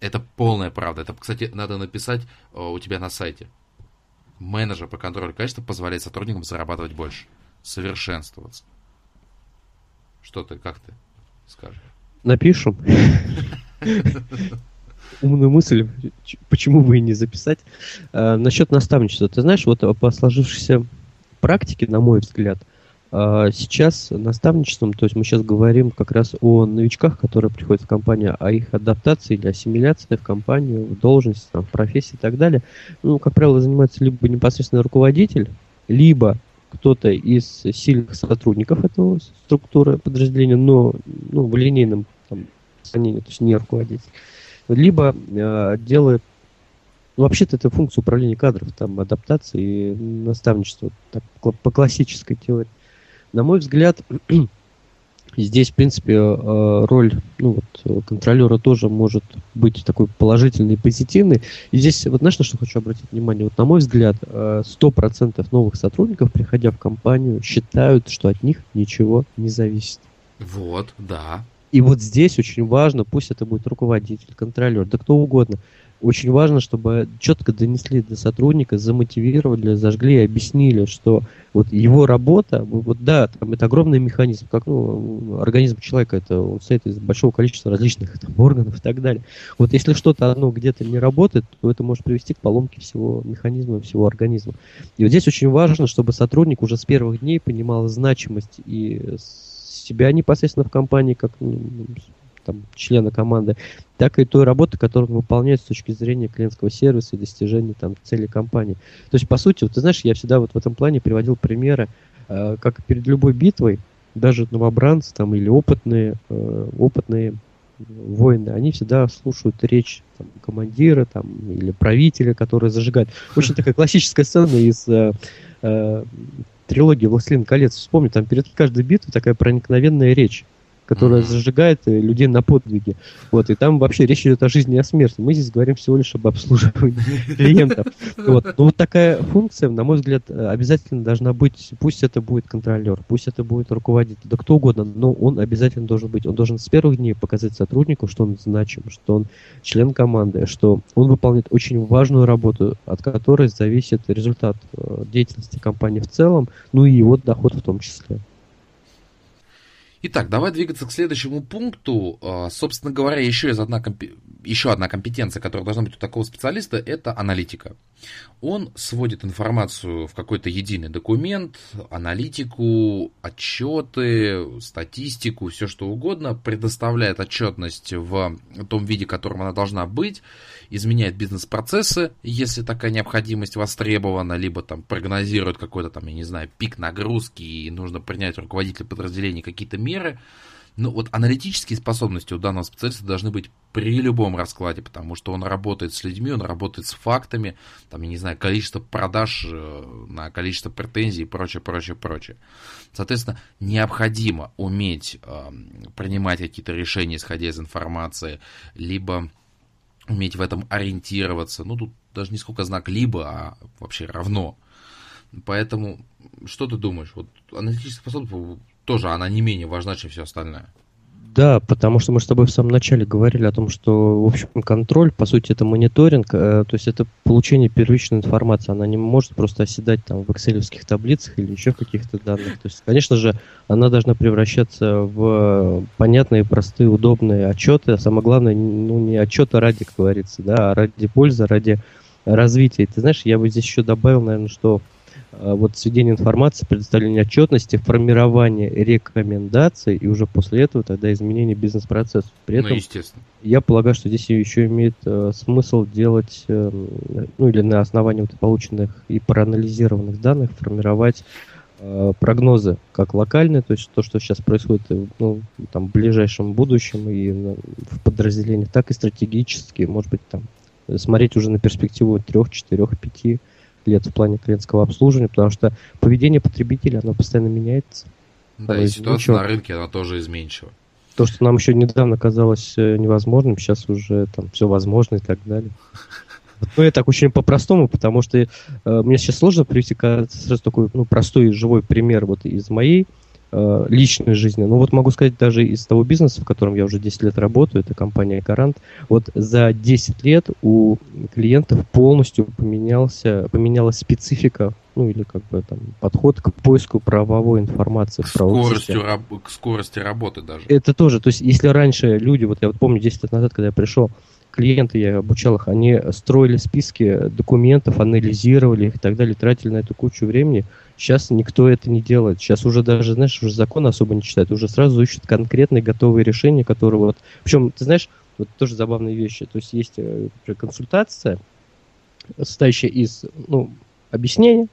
Это полная правда. Это, кстати, надо написать э, у тебя на сайте. Менеджер по контролю качества позволяет сотрудникам зарабатывать больше. Совершенствоваться. Что ты, как ты скажешь? Напишем. умную мысль, почему бы и не записать. А, насчет наставничества. Ты знаешь, вот по сложившейся практике, на мой взгляд, а, сейчас наставничеством, то есть мы сейчас говорим как раз о новичках, которые приходят в компанию, о их адаптации или ассимиляции в компанию, в должность, там, в профессии и так далее. Ну, как правило, занимается либо непосредственно руководитель, либо кто-то из сильных сотрудников этого структуры подразделения, но ну, в линейном там, то есть не руководитель. Либо э, отделы ну, вообще-то это функция управления кадров, там, адаптации и наставничества, так, по классической теории. На мой взгляд, здесь, в принципе, э, роль ну, вот, контролера тоже может быть такой положительный и позитивный. И здесь, вот знаешь, на что хочу обратить внимание? Вот, на мой взгляд, 100% э, новых сотрудников, приходя в компанию, считают, что от них ничего не зависит. Вот, да. И вот здесь очень важно, пусть это будет руководитель, контролер, да кто угодно, очень важно, чтобы четко донесли до сотрудника, замотивировали, зажгли и объяснили, что вот его работа, вот да, там это огромный механизм, как ну, организм человека, это он состоит из большого количества различных там, органов и так далее. Вот если что-то одно где-то не работает, то это может привести к поломке всего механизма, всего организма. И вот здесь очень важно, чтобы сотрудник уже с первых дней понимал значимость и себя непосредственно в компании, как ну, там, члена команды, так и той работы, которую он выполняет с точки зрения клиентского сервиса и достижения там, цели компании. То есть, по сути, вот, ты знаешь, я всегда вот в этом плане приводил примеры, э, как перед любой битвой, даже новобранцы там, или опытные, э, опытные воины, они всегда слушают речь там, командира там, или правителя, который зажигает. Очень такая классическая сцена из э, э, трилогии «Властелин колец». Вспомни, там перед каждой битвой такая проникновенная речь которая mm-hmm. зажигает э, людей на подвиги. Вот, и там вообще речь идет о жизни и о смерти. Мы здесь говорим всего лишь об обслуживании клиентов. Вот. Но вот такая функция, на мой взгляд, э, обязательно должна быть, пусть это будет контролер, пусть это будет руководитель, да кто угодно, но он обязательно должен быть. Он должен с первых дней показать сотруднику, что он значим, что он член команды, что он выполняет очень важную работу, от которой зависит результат э, деятельности компании в целом, ну и его доход в том числе. Итак, давай двигаться к следующему пункту. А, собственно говоря, еще, из одна, еще одна компетенция, которая должна быть у такого специалиста, это аналитика. Он сводит информацию в какой-то единый документ, аналитику, отчеты, статистику, все что угодно, предоставляет отчетность в том виде, которым она должна быть, изменяет бизнес-процессы, если такая необходимость востребована, либо там прогнозирует какой-то там, я не знаю, пик нагрузки, и нужно принять руководителя подразделения какие-то меры. Но вот аналитические способности у данного специалиста должны быть при любом раскладе, потому что он работает с людьми, он работает с фактами, там, я не знаю, количество продаж э, на количество претензий и прочее, прочее, прочее. Соответственно, необходимо уметь э, принимать какие-то решения, исходя из информации, либо уметь в этом ориентироваться. Ну, тут даже не сколько знак либо, а вообще равно. Поэтому, что ты думаешь? Вот аналитическая способность тоже, она не менее важна, чем все остальное. Да, потому что мы с тобой в самом начале говорили о том, что, в общем, контроль, по сути, это мониторинг, э, то есть это получение первичной информации. Она не может просто оседать там в экселевских таблицах или еще каких-то данных. То есть, конечно же, она должна превращаться в понятные, простые, удобные отчеты, а самое главное, ну, не отчеты ради, как говорится, да, а ради пользы, ради развития. И ты знаешь, я бы здесь еще добавил, наверное, что вот сведение информации, предоставление отчетности, формирование рекомендаций и уже после этого тогда изменение бизнес-процессов. При ну, этом, ну, естественно. я полагаю, что здесь еще имеет э, смысл делать, э, ну или на основании вот полученных и проанализированных данных формировать э, прогнозы, как локальные, то есть то, что сейчас происходит э, ну, там, в ближайшем будущем и в подразделениях, так и стратегические, может быть, там смотреть уже на перспективу трех, четырех, пяти лет в плане клиентского обслуживания, потому что поведение потребителя, оно постоянно меняется. Да, и ситуация на рынке, она тоже изменчива. То, что нам еще недавно казалось э, невозможным, сейчас уже там все возможно и так далее. Ну, я так очень по-простому, потому что э, мне сейчас сложно привести сразу такой ну, простой живой пример вот из моей э, личной жизни. Ну вот могу сказать даже из того бизнеса, в котором я уже 10 лет работаю, это компания Гарант, вот за 10 лет у клиентов полностью поменялся, поменялась специфика ну или как бы там подход к поиску правовой информации. К скорости, раб, к скорости работы даже. Это тоже, то есть если раньше люди, вот я вот помню 10 лет назад, когда я пришел, клиенты, я обучал их, они строили списки документов, анализировали их и так далее, тратили на эту кучу времени. Сейчас никто это не делает. Сейчас уже даже, знаешь, уже закон особо не читают, уже сразу ищут конкретные готовые решения, которые вот... Причем, ты знаешь, вот тоже забавные вещи. То есть есть например, э, консультация, состоящая из ну, объяснения,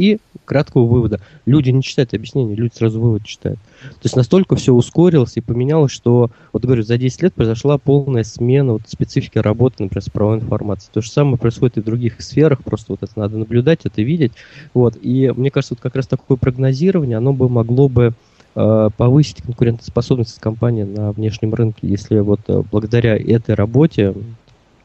И краткого вывода. Люди не читают объяснения, люди сразу вывод читают. То есть настолько все ускорилось и поменялось, что, вот говорю, за 10 лет произошла полная смена вот, специфики работы, например, с правовой информацией. То же самое происходит и в других сферах, просто вот это надо наблюдать, это видеть. Вот. И мне кажется, вот как раз такое прогнозирование, оно бы могло бы э, повысить конкурентоспособность компании на внешнем рынке, если вот э, благодаря этой работе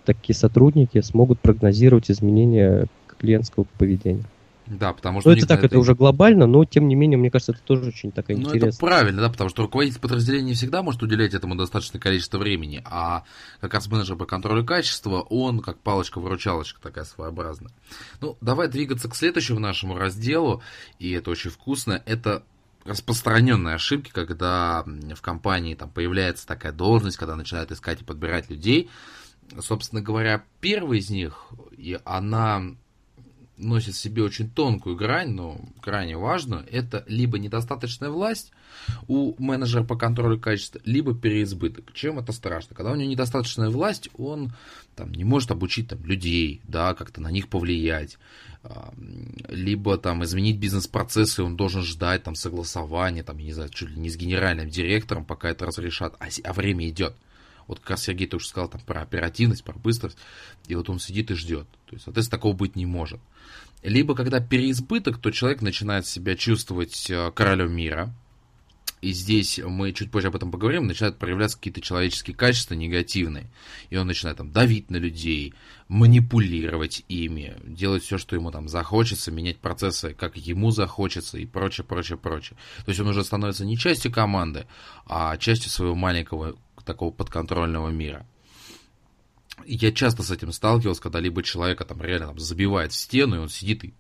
такие сотрудники смогут прогнозировать изменения клиентского поведения. Да, потому что... Ну, это так, это... это уже глобально, но тем не менее, мне кажется, это тоже очень такая ну, интересная. это правильно, да, потому что руководитель подразделения не всегда может уделять этому достаточное количество времени, а как раз менеджер по контролю качества, он как палочка-выручалочка такая своеобразная. Ну, давай двигаться к следующему нашему разделу, и это очень вкусно, это распространенные ошибки, когда в компании там появляется такая должность, когда начинают искать и подбирать людей. Собственно говоря, первый из них, и она носит в себе очень тонкую грань, но крайне важную, это либо недостаточная власть у менеджера по контролю качества, либо переизбыток. Чем это страшно? Когда у него недостаточная власть, он там, не может обучить там, людей, да, как-то на них повлиять, либо там изменить бизнес-процессы, он должен ждать там согласования, там, не знаю, чуть ли не с генеральным директором, пока это разрешат, а, а время идет. Вот как раз Сергей тоже сказал там про оперативность, про быстрость. И вот он сидит и ждет. То есть, соответственно, такого быть не может. Либо когда переизбыток, то человек начинает себя чувствовать э, королем мира. И здесь мы чуть позже об этом поговорим, начинают проявляться какие-то человеческие качества негативные. И он начинает там давить на людей, манипулировать ими, делать все, что ему там захочется, менять процессы, как ему захочется и прочее, прочее, прочее. То есть он уже становится не частью команды, а частью своего маленького такого подконтрольного мира. Я часто с этим сталкивался, когда либо человека там реально там, забивает в стену, и он сидит и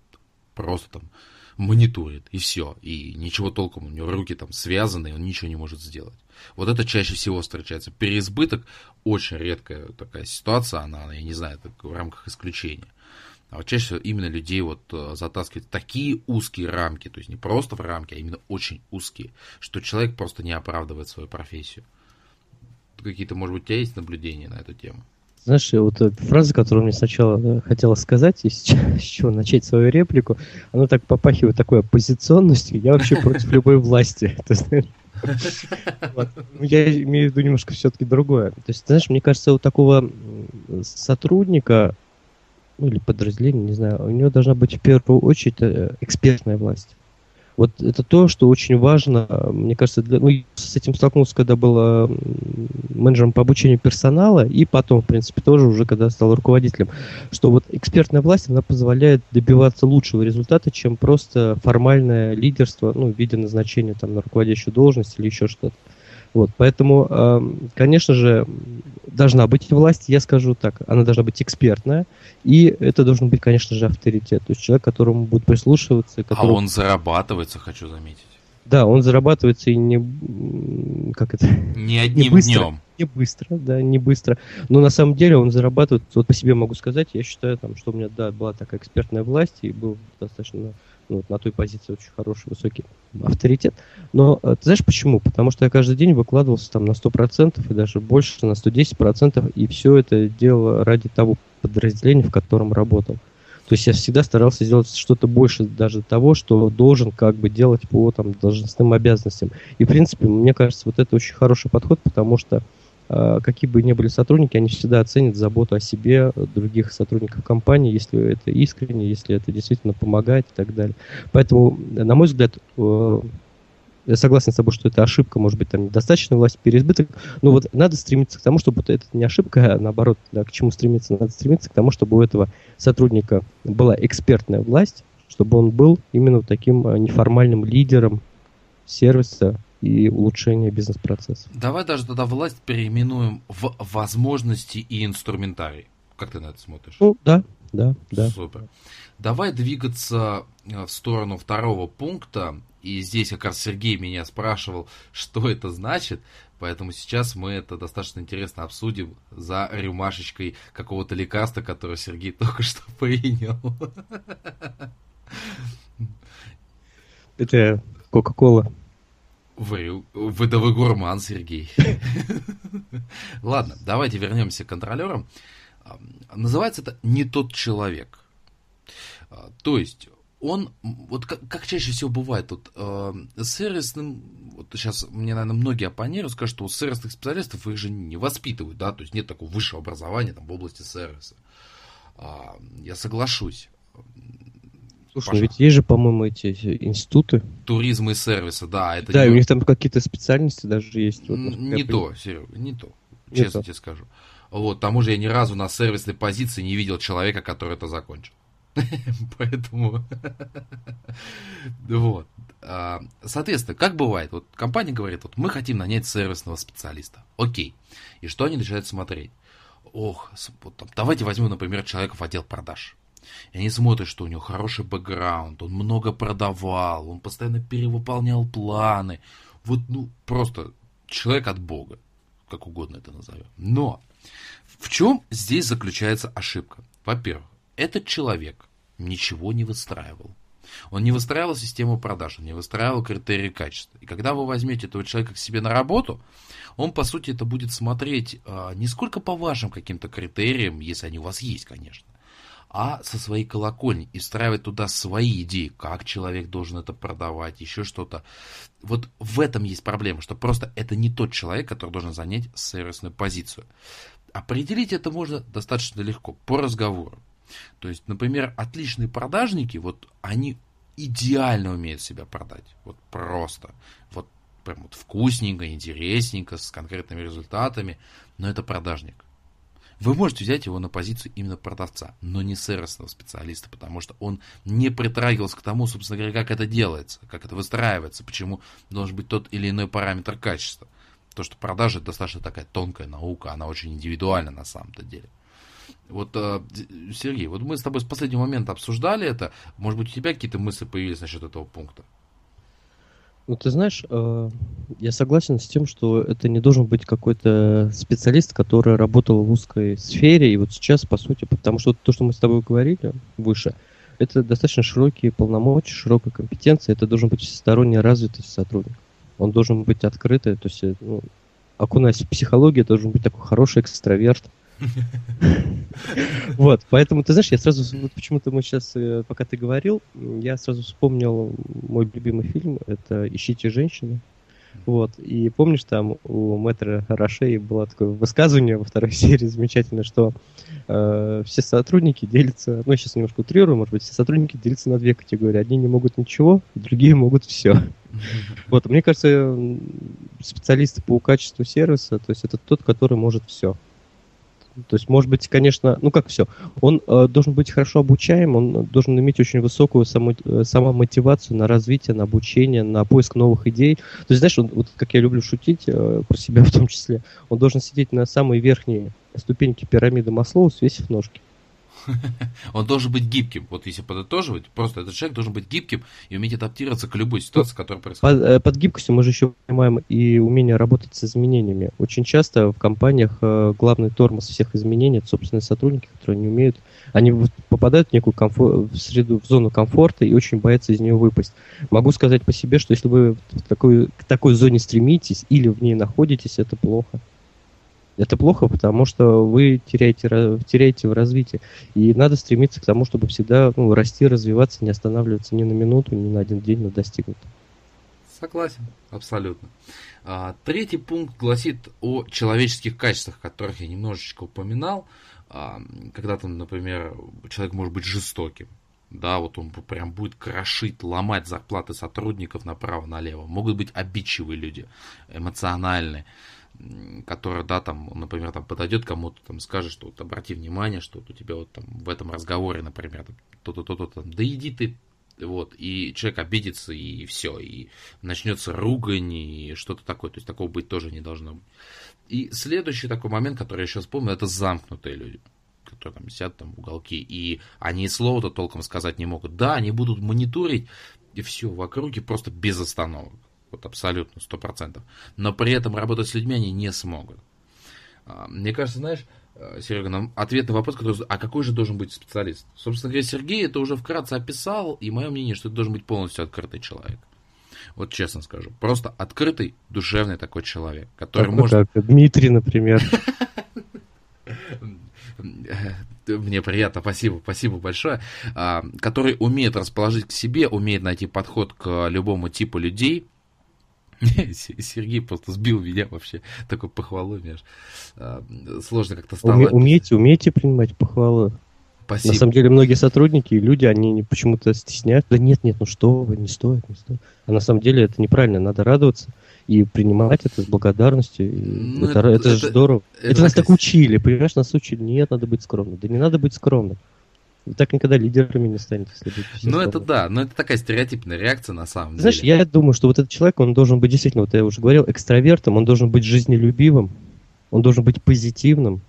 просто там мониторит, и все. И ничего толком, у него руки там связаны, и он ничего не может сделать. Вот это чаще всего встречается. Переизбыток очень редкая такая ситуация, она, я не знаю, это в рамках исключения. А вот чаще всего именно людей вот э, затаскивают такие узкие рамки, то есть не просто в рамки, а именно очень узкие, что человек просто не оправдывает свою профессию какие-то, может быть, у тебя есть наблюдения на эту тему? Знаешь, вот фраза, которую мне сначала да, хотела сказать, и с чего начать свою реплику, она так попахивает такой оппозиционностью. Я вообще против любой власти. Ну, я имею в виду немножко все-таки другое. То есть, знаешь, мне кажется, у такого сотрудника, ну или подразделения, не знаю, у него должна быть в первую очередь э, экспертная власть. Вот это то, что очень важно, мне кажется, для, ну, с этим столкнулся, когда был э, менеджером по обучению персонала, и потом, в принципе, тоже уже, когда стал руководителем, что вот экспертная власть, она позволяет добиваться лучшего результата, чем просто формальное лидерство, ну, в виде назначения там на руководящую должность или еще что-то. Вот, поэтому, конечно же, должна быть власть, я скажу так, она должна быть экспертная, и это должен быть, конечно же, авторитет, то есть человек, которому будут прислушиваться. Которому... А он зарабатывается, хочу заметить. Да, он зарабатывается и не... Как это? Не одним не быстро, днем. Не быстро, да, не быстро. Но на самом деле он зарабатывает, вот по себе могу сказать, я считаю, там, что у меня, да, была такая экспертная власть, и был достаточно ну, на той позиции очень хороший, высокий авторитет. Но э, ты знаешь почему? Потому что я каждый день выкладывался там на 100% и даже больше, на 110%, и все это делал ради того подразделения, в котором работал. То есть я всегда старался сделать что-то больше даже того, что должен как бы делать по там, должностным обязанностям. И, в принципе, мне кажется, вот это очень хороший подход, потому что какие бы ни были сотрудники, они всегда оценят заботу о себе других сотрудников компании, если это искренне, если это действительно помогает и так далее. Поэтому, на мой взгляд, э, я согласен с тобой, что это ошибка, может быть, там недостаточная власть, переизбыток, но вот надо стремиться к тому, чтобы это не ошибка, а наоборот, да, к чему стремиться? Надо стремиться к тому, чтобы у этого сотрудника была экспертная власть, чтобы он был именно таким э, неформальным лидером сервиса, и улучшение бизнес-процесса. Давай даже тогда власть переименуем в возможности и инструментарий. Как ты на это смотришь? Ну, да, да, да. Супер. Давай двигаться э, в сторону второго пункта. И здесь как раз Сергей меня спрашивал, что это значит. Поэтому сейчас мы это достаточно интересно обсудим за рюмашечкой какого-то лекарства, которое Сергей только что принял. Это Кока-Кола. Вы, вы да гурман, Сергей. Ладно, давайте вернемся к контролерам. Называется это «Не тот человек». А, то есть он, вот как, как чаще всего бывает, вот, э, сервисным, вот сейчас мне, наверное, многие оппонируют, скажут, что у сервисных специалистов их же не воспитывают, да, то есть нет такого высшего образования там в области сервиса. А, я соглашусь. Слушай, ну ведь есть же, по-моему, эти институты. Туризма и сервиса, да. Это да, не... у них там какие-то специальности даже есть. Вот, не то, Серега, не то. Не честно то. тебе скажу. Вот, тому же я ни разу на сервисной позиции не видел человека, который это закончил. Поэтому... вот. А, соответственно, как бывает, вот компания говорит, вот мы хотим нанять сервисного специалиста. Окей. И что они начинают смотреть? Ох, вот там, давайте возьмем, например, человека в отдел продаж. И они смотрят, что у него хороший бэкграунд, он много продавал, он постоянно перевыполнял планы. Вот, ну, просто человек от Бога, как угодно это назовем. Но в чем здесь заключается ошибка? Во-первых, этот человек ничего не выстраивал. Он не выстраивал систему продаж, он не выстраивал критерии качества. И когда вы возьмете этого человека к себе на работу, он, по сути, это будет смотреть а, не сколько по вашим каким-то критериям, если они у вас есть, конечно, а со своей колокольни и встраивать туда свои идеи, как человек должен это продавать, еще что-то. Вот в этом есть проблема, что просто это не тот человек, который должен занять сервисную позицию. Определить это можно достаточно легко, по разговору. То есть, например, отличные продажники, вот они идеально умеют себя продать. Вот просто. Вот прям вот вкусненько, интересненько, с конкретными результатами. Но это продажник. Вы можете взять его на позицию именно продавца, но не сервисного специалиста, потому что он не притрагивался к тому, собственно говоря, как это делается, как это выстраивается, почему должен быть тот или иной параметр качества. То, что продажа это достаточно такая тонкая наука, она очень индивидуальна на самом-то деле. Вот, э, Сергей, вот мы с тобой с последнего момента обсуждали это. Может быть, у тебя какие-то мысли появились насчет этого пункта? Ну, ты знаешь, э, я согласен с тем, что это не должен быть какой-то специалист, который работал в узкой сфере, и вот сейчас, по сути, потому что то, что мы с тобой говорили выше, это достаточно широкие полномочия, широкая компетенция, это должен быть всесторонне развитый сотрудник. Он должен быть открытый, то есть, э, ну, окунаясь в психологию, должен быть такой хороший экстраверт, вот, поэтому, ты знаешь, я сразу, вот почему-то мы сейчас, э, пока ты говорил, я сразу вспомнил мой любимый фильм, это «Ищите женщину». Вот, и помнишь, там у мэтра Рашей было такое высказывание во второй серии замечательно, что э, все сотрудники делятся, ну, я сейчас немножко утрирую, может быть, все сотрудники делятся на две категории. Одни не могут ничего, другие могут все. Вот, мне кажется, специалисты по качеству сервиса, то есть это тот, который может все. То есть, может быть, конечно, ну как все, он э, должен быть хорошо обучаем, он должен иметь очень высокую само, э, самомотивацию на развитие, на обучение, на поиск новых идей. То есть, знаешь, он, вот как я люблю шутить э, про себя в том числе, он должен сидеть на самой верхней ступеньке пирамиды Маслоу, свесив ножки. Он должен быть гибким. Вот если подытоживать, просто этот человек должен быть гибким и уметь адаптироваться к любой ситуации, которая происходит. Под, э, под гибкостью мы же еще понимаем и умение работать с изменениями. Очень часто в компаниях э, главный тормоз всех изменений это собственные сотрудники, которые не умеют, они попадают в некую комфор- в среду, в зону комфорта и очень боятся из нее выпасть. Могу сказать по себе, что если вы в такой, к такой зоне стремитесь или в ней находитесь, это плохо. Это плохо, потому что вы теряете, теряете в развитии. И надо стремиться к тому, чтобы всегда ну, расти, развиваться, не останавливаться ни на минуту, ни на один день на достигнутом. Согласен, абсолютно. А, третий пункт гласит о человеческих качествах, которых я немножечко упоминал. А, когда то, например, человек может быть жестоким, да, вот он прям будет крошить, ломать зарплаты сотрудников направо-налево. Могут быть обидчивые люди, эмоциональные который, да, там, например, там подойдет кому-то, там, скажет, что вот обрати внимание, что вот у тебя вот там в этом разговоре, например, то-то, то-то, там, да иди ты, вот, и человек обидится, и все, и начнется ругань, и что-то такое, то есть такого быть тоже не должно быть. И следующий такой момент, который я сейчас помню, это замкнутые люди которые там сидят там в уголке, и они слова-то толком сказать не могут. Да, они будут мониторить, и все в округе просто без остановок. Вот абсолютно, сто процентов. Но при этом работать с людьми они не смогут. А, мне кажется, знаешь, э, Серега, нам ответ на вопрос, который, а какой же должен быть специалист? Собственно говоря, Сергей это уже вкратце описал, и мое мнение, что это должен быть полностью открытый человек. Вот честно скажу. Просто открытый, душевный такой человек, который так, может... Как, Дмитрий, например. мне приятно, спасибо, спасибо большое, а, который умеет расположить к себе, умеет найти подход к любому типу людей, Сергей просто сбил меня вообще такой похвалой, мне аж сложно как-то стало. Уме, умеете, умеете принимать похвалы. Спасибо. На самом деле многие сотрудники и люди, они почему-то стесняются. Да нет, нет, ну что вы, не стоит, не стоит. А на самом деле это неправильно, надо радоваться и принимать это с благодарностью. Ну, это, это, это, это здорово. Это, это нас так учили, понимаешь, нас учили. Нет, надо быть скромным. Да не надо быть скромным. Вы так никогда лидерами не станете, если будете Ну, это да, но это такая стереотипная реакция на самом Знаешь, деле. Знаешь, я думаю, что вот этот человек, он должен быть действительно, вот я уже говорил, экстравертом, он должен быть жизнелюбивым, он должен быть позитивным,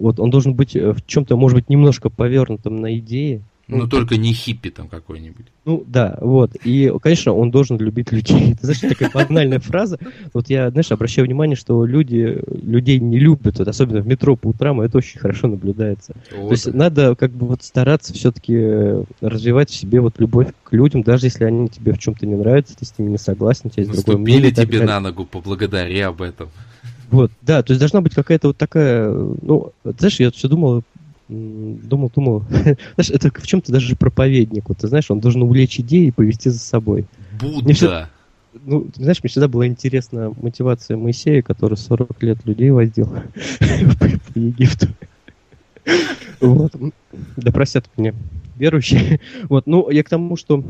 вот он должен быть э, в чем-то, может быть, немножко повернутым на идеи, ну, ну только не хиппи там какой-нибудь. Ну, да, вот. И, конечно, он должен любить людей. Ты знаешь, такая банальная фраза. Вот я, знаешь, обращаю внимание, что люди людей не любят, вот, особенно в метро по утрам, это очень хорошо наблюдается. Вот. То есть надо как бы вот стараться все-таки э, развивать в себе вот любовь к людям, даже если они тебе в чем-то не нравятся, ты с ними не согласен, у тебя есть другое мнение. тебе на ногу, поблагодари об этом. Вот, да, то есть должна быть какая-то вот такая, ну, знаешь, я все думал, думал, думал. знаешь, это в чем-то даже проповедник. Вот, ты знаешь, он должен увлечь идеи и повести за собой. Будда. Мне все, ну, ты знаешь, мне всегда была интересна мотивация Моисея, который 40 лет людей возил по Египту. Вот. Да простят меня верующие. Вот, ну, я к тому, что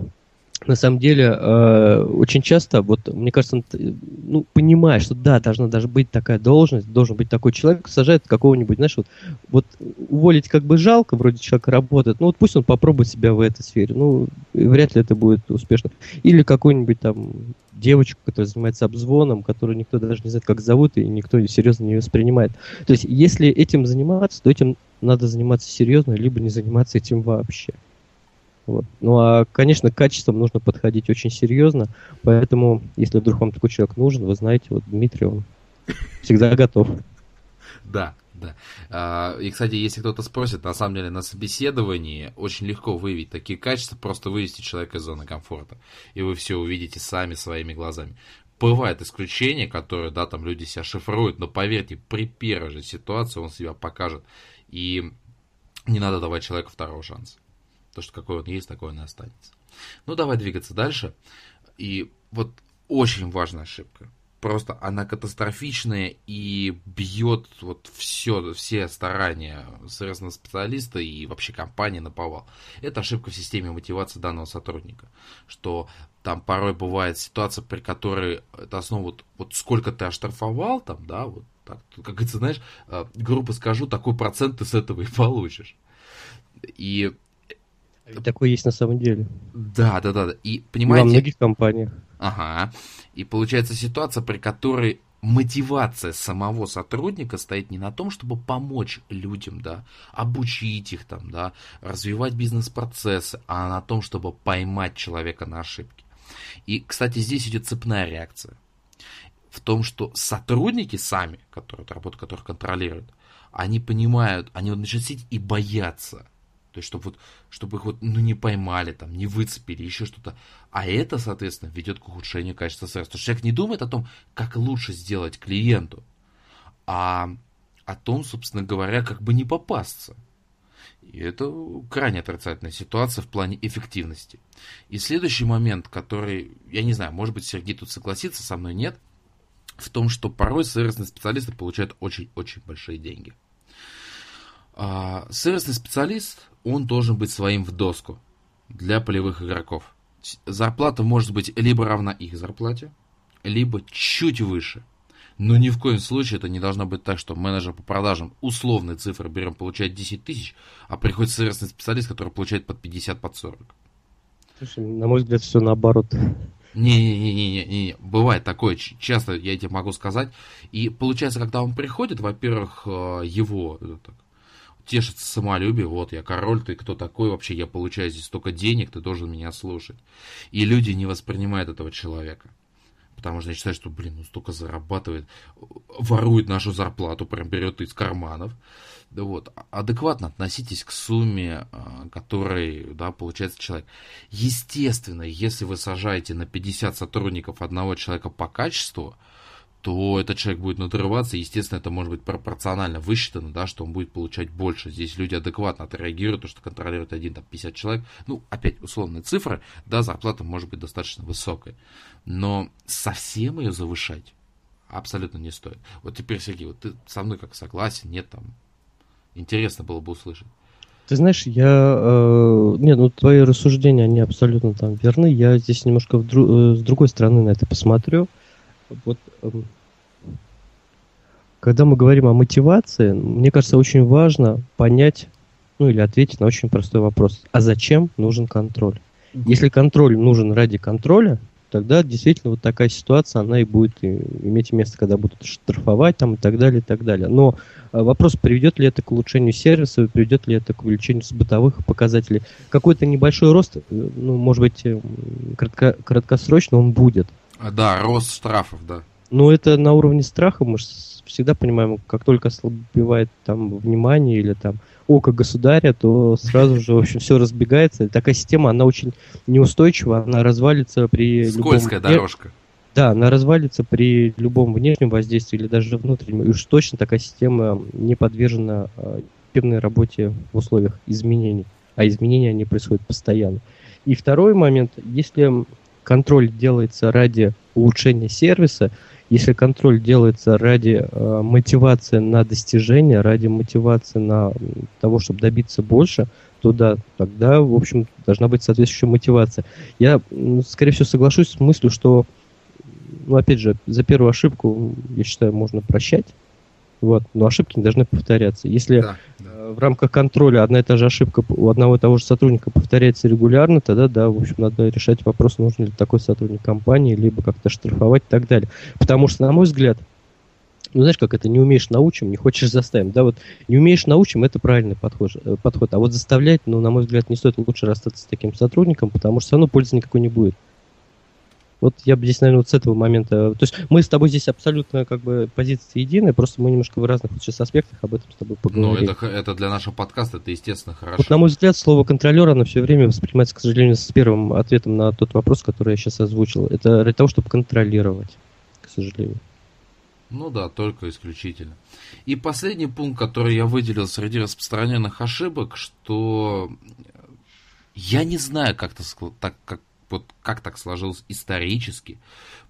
на самом деле э, очень часто, вот мне кажется, ну, понимая, что да, должна даже быть такая должность, должен быть такой человек, сажает какого-нибудь, знаешь, вот, вот уволить как бы жалко, вроде человек работает, ну вот пусть он попробует себя в этой сфере, ну вряд ли это будет успешно. Или какой-нибудь там девочку, которая занимается обзвоном, которую никто даже не знает, как зовут, и никто серьезно не воспринимает. То есть, если этим заниматься, то этим надо заниматься серьезно, либо не заниматься этим вообще. Вот. Ну а, конечно, к качествам нужно подходить очень серьезно, поэтому, если вдруг вам такой человек нужен, вы знаете, вот Дмитрий, он всегда готов. Да, да. А, и, кстати, если кто-то спросит, на самом деле на собеседовании очень легко выявить такие качества, просто вывести человека из зоны комфорта. И вы все увидите сами своими глазами. Бывают исключения, которые, да, там люди себя шифруют, но поверьте, при первой же ситуации он себя покажет. И не надо давать человеку второго шанса. То, что какой он есть, такой он и останется. Ну, давай двигаться дальше. И вот очень важная ошибка. Просто она катастрофичная и бьет вот все, все старания сервисного специалиста и вообще компании на повал. Это ошибка в системе мотивации данного сотрудника. Что там порой бывает ситуация, при которой это основа вот, вот сколько ты оштрафовал там, да, вот так, как говорится, знаешь, э, грубо скажу, такой процент ты с этого и получишь. И и такое есть на самом деле. Да, да, да. И понимаете... Во многих компаниях. Ага. И получается ситуация, при которой мотивация самого сотрудника стоит не на том, чтобы помочь людям, да, обучить их там, да, развивать бизнес-процессы, а на том, чтобы поймать человека на ошибки. И, кстати, здесь идет цепная реакция. В том, что сотрудники сами, которые работу которых контролируют, они понимают, они вот начинают сидеть и боятся то есть, чтобы, вот, чтобы их вот, ну, не поймали, там, не выцепили, еще что-то. А это, соответственно, ведет к ухудшению качества сервиса. Потому что человек не думает о том, как лучше сделать клиенту, а о том, собственно говоря, как бы не попасться. И это крайне отрицательная ситуация в плане эффективности. И следующий момент, который, я не знаю, может быть, Сергей тут согласится со мной, нет, в том, что порой сервисные специалисты получают очень-очень большие деньги. А, сервисный специалист, он должен быть своим в доску для полевых игроков. Зарплата может быть либо равна их зарплате, либо чуть выше. Но ни в коем случае это не должно быть так, что менеджер по продажам условные цифры берем, получает 10 тысяч, а приходит сервисный специалист, который получает под 50, под 40. Слушай, на мой взгляд, все наоборот. Не-не-не-не, не, бывает такое, часто я тебе могу сказать. И получается, когда он приходит, во-первых, э, его так, тешится самолюбие, вот я король, ты кто такой вообще, я получаю здесь столько денег, ты должен меня слушать. И люди не воспринимают этого человека. Потому что они считают, что, блин, ну столько зарабатывает, ворует нашу зарплату, прям берет из карманов. Вот, адекватно относитесь к сумме, а, которой, да, получается человек. Естественно, если вы сажаете на 50 сотрудников одного человека по качеству, то этот человек будет надрываться, естественно, это может быть пропорционально высчитано, да, что он будет получать больше. Здесь люди адекватно отреагируют, то, что контролирует один, там, 50 человек. Ну, опять, условные цифры, да, зарплата может быть достаточно высокой. Но совсем ее завышать абсолютно не стоит. Вот теперь, Сергей, вот ты со мной как согласен, нет, там, интересно было бы услышать. Ты знаешь, я... Э, нет, ну твои рассуждения, они абсолютно там верны. Я здесь немножко в дру, э, с другой стороны на это посмотрю. Вот э, когда мы говорим о мотивации, мне кажется, очень важно понять, ну или ответить на очень простой вопрос. А зачем нужен контроль? Если контроль нужен ради контроля, тогда действительно вот такая ситуация, она и будет иметь место, когда будут штрафовать там и так далее, и так далее. Но э, вопрос, приведет ли это к улучшению сервиса, приведет ли это к увеличению бытовых показателей. Какой-то небольшой рост, э, ну, может быть, э, кратко, краткосрочно он будет. А, да, рост штрафов, да. Но это на уровне страха, мы всегда понимаем, как только ослабевает там внимание или там око государя, то сразу же, в общем, все разбегается. Такая система, она очень неустойчива, она развалится при Скользкая любом... дорожка. Да, она развалится при любом внешнем воздействии или даже внутреннем. И уж точно такая система не подвержена эффективной работе в условиях изменений. А изменения, они происходят постоянно. И второй момент, если контроль делается ради улучшения сервиса, если контроль делается ради э, мотивации на достижение, ради мотивации на того, чтобы добиться больше, то да, тогда, в общем, должна быть соответствующая мотивация. Я, скорее всего, соглашусь с мыслью, что, ну, опять же, за первую ошибку, я считаю, можно прощать. Вот, но ошибки не должны повторяться. Если да, да. Э, в рамках контроля одна и та же ошибка у одного и того же сотрудника повторяется регулярно, тогда, да, в общем, надо решать вопрос, нужен ли такой сотрудник компании, либо как-то штрафовать и так далее. Потому что, на мой взгляд, ну, знаешь, как это, не умеешь научим, не хочешь заставим. Да, вот не умеешь научим, это правильный подход, э, подход. А вот заставлять, ну, на мой взгляд, не стоит лучше расстаться с таким сотрудником, потому что все равно пользы никакой не будет. Вот я бы здесь, наверное, вот с этого момента... То есть мы с тобой здесь абсолютно как бы позиции едины, просто мы немножко в разных сейчас аспектах об этом с тобой поговорим. Ну, это, это для нашего подкаста, это естественно хорошо. Вот, на мой взгляд, слово контролер, оно все время воспринимается, к сожалению, с первым ответом на тот вопрос, который я сейчас озвучил. Это для того, чтобы контролировать, к сожалению. Ну да, только исключительно. И последний пункт, который я выделил среди распространенных ошибок, что я не знаю, как, -то, так, как, вот как так сложилось исторически,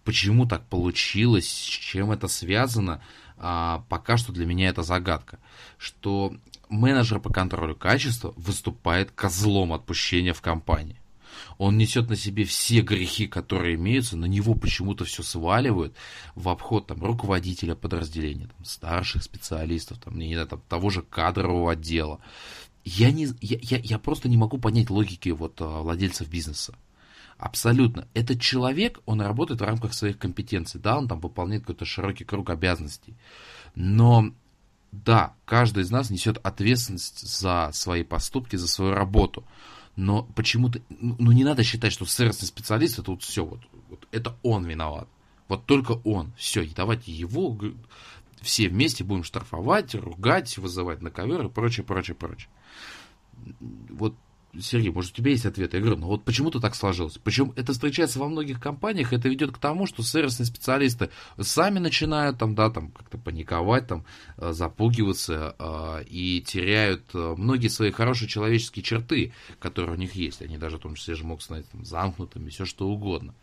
почему так получилось, с чем это связано, а, пока что для меня это загадка. Что менеджер по контролю качества выступает козлом отпущения в компании. Он несет на себе все грехи, которые имеются, на него почему-то все сваливают в обход там, руководителя подразделения, там, старших специалистов, там, не знаю, там, того же кадрового отдела. Я, не, я, я, я просто не могу понять логики вот, а, владельцев бизнеса. Абсолютно. Этот человек, он работает в рамках своих компетенций, да, он там выполняет какой-то широкий круг обязанностей. Но да, каждый из нас несет ответственность за свои поступки, за свою работу. Но почему-то, ну, ну не надо считать, что сервисный специалист это вот все, вот, вот это он виноват. Вот только он. Все, и давайте его все вместе будем штрафовать, ругать, вызывать на ковер и прочее, прочее, прочее. Вот Сергей, может, у тебя есть ответ? Я говорю, ну вот почему-то так сложилось. Причем это встречается во многих компаниях, это ведет к тому, что сервисные специалисты сами начинают там, да, там как-то паниковать, там, э, запугиваться э, и теряют э, многие свои хорошие человеческие черты, которые у них есть. Они даже в том числе же могут стать там, замкнутыми, все что угодно.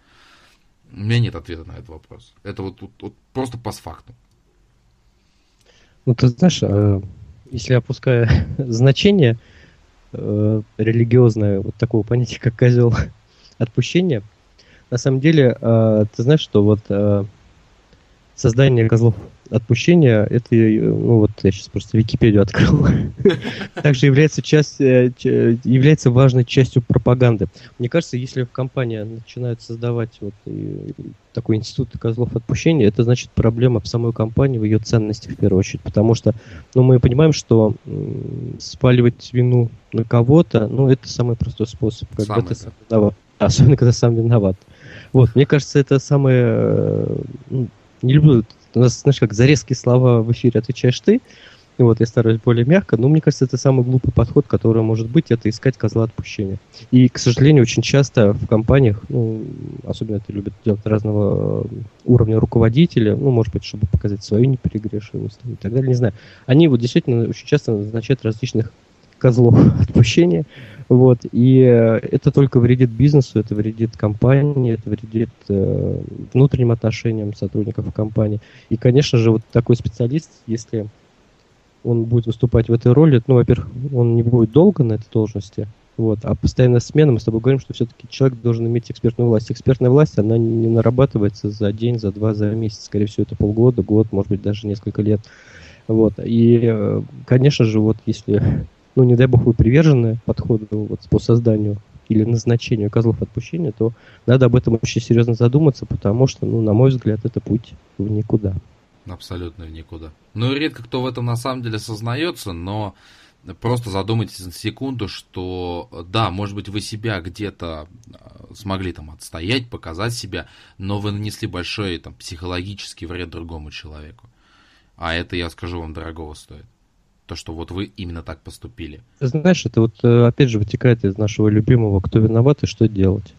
У меня нет ответа на этот вопрос. Это вот, вот, вот просто постфактум. Ну, ты знаешь, если опуская значение, э, религиозное вот такого понятия, как козел отпущения. На самом деле, э, ты знаешь, что вот э, создание козлов отпущения, это, ну вот я сейчас просто Википедию открыл, также является, часть, э, является важной частью пропаганды. Мне кажется, если компания начинает создавать вот такой институт козлов отпущения, это значит проблема в самой компании, в ее ценности в первую очередь, потому что ну, мы понимаем, что спаливать вину на кого-то, ну это самый простой способ, когда самый, ты сам виноват, особенно когда сам виноват. Вот, мне кажется, это самое э, ну, не люблю, у нас, знаешь, как за резкие слова в эфире отвечаешь ты, Вот, я стараюсь более мягко, но мне кажется, это самый глупый подход, который может быть, это искать козла отпущения. И, к сожалению, очень часто в компаниях, ну, особенно это любят делать разного э, уровня руководители, ну, может быть, чтобы показать свою неперегрешимость и так далее, не знаю. Они вот действительно очень часто назначают различных козлов отпущения, вот, и э, это только вредит бизнесу, это вредит компании, это вредит э, внутренним отношениям сотрудников компании. И, конечно же, вот такой специалист, если он будет выступать в этой роли, ну, во-первых, он не будет долго на этой должности, вот, а постоянная смена, мы с тобой говорим, что все-таки человек должен иметь экспертную власть. Экспертная власть, она не нарабатывается за день, за два, за месяц. Скорее всего, это полгода, год, может быть, даже несколько лет. Вот. И, э, конечно же, вот если, ну, не дай бог, вы привержены подходу вот, по созданию или назначению козлов отпущения, то надо об этом очень серьезно задуматься, потому что, ну, на мой взгляд, это путь в никуда. Абсолютно в никуда. Ну, редко кто в этом на самом деле сознается, но просто задумайтесь на секунду, что да, может быть, вы себя где-то а, смогли там отстоять, показать себя, но вы нанесли большой там психологический вред другому человеку. А это, я скажу вам, дорогого стоит. То, что вот вы именно так поступили. Знаешь, это вот э, опять же вытекает из нашего любимого «Кто виноват и что делать?».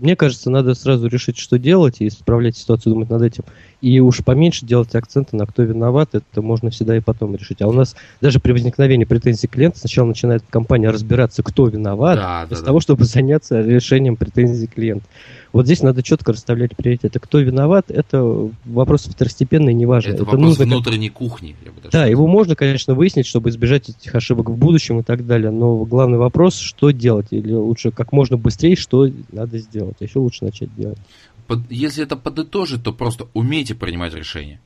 Мне кажется, надо сразу решить, что делать, и исправлять ситуацию, думать над этим. И уж поменьше делать акценты на кто виноват, это можно всегда и потом решить. А у нас даже при возникновении претензий клиента сначала начинает компания разбираться, кто виноват, да, вместо да, того, да. чтобы заняться решением претензий клиента. Вот здесь надо четко расставлять приоритеты. Кто виноват, это вопрос второстепенный, неважно. Это, это вопрос нужно внутренней как... кухни. да, сказать. его можно, конечно, выяснить, чтобы избежать этих ошибок в будущем и так далее. Но главный вопрос, что делать? Или лучше как можно быстрее, что надо сделать. А еще лучше начать делать. Под, если это подытожить, то просто умейте принимать решения.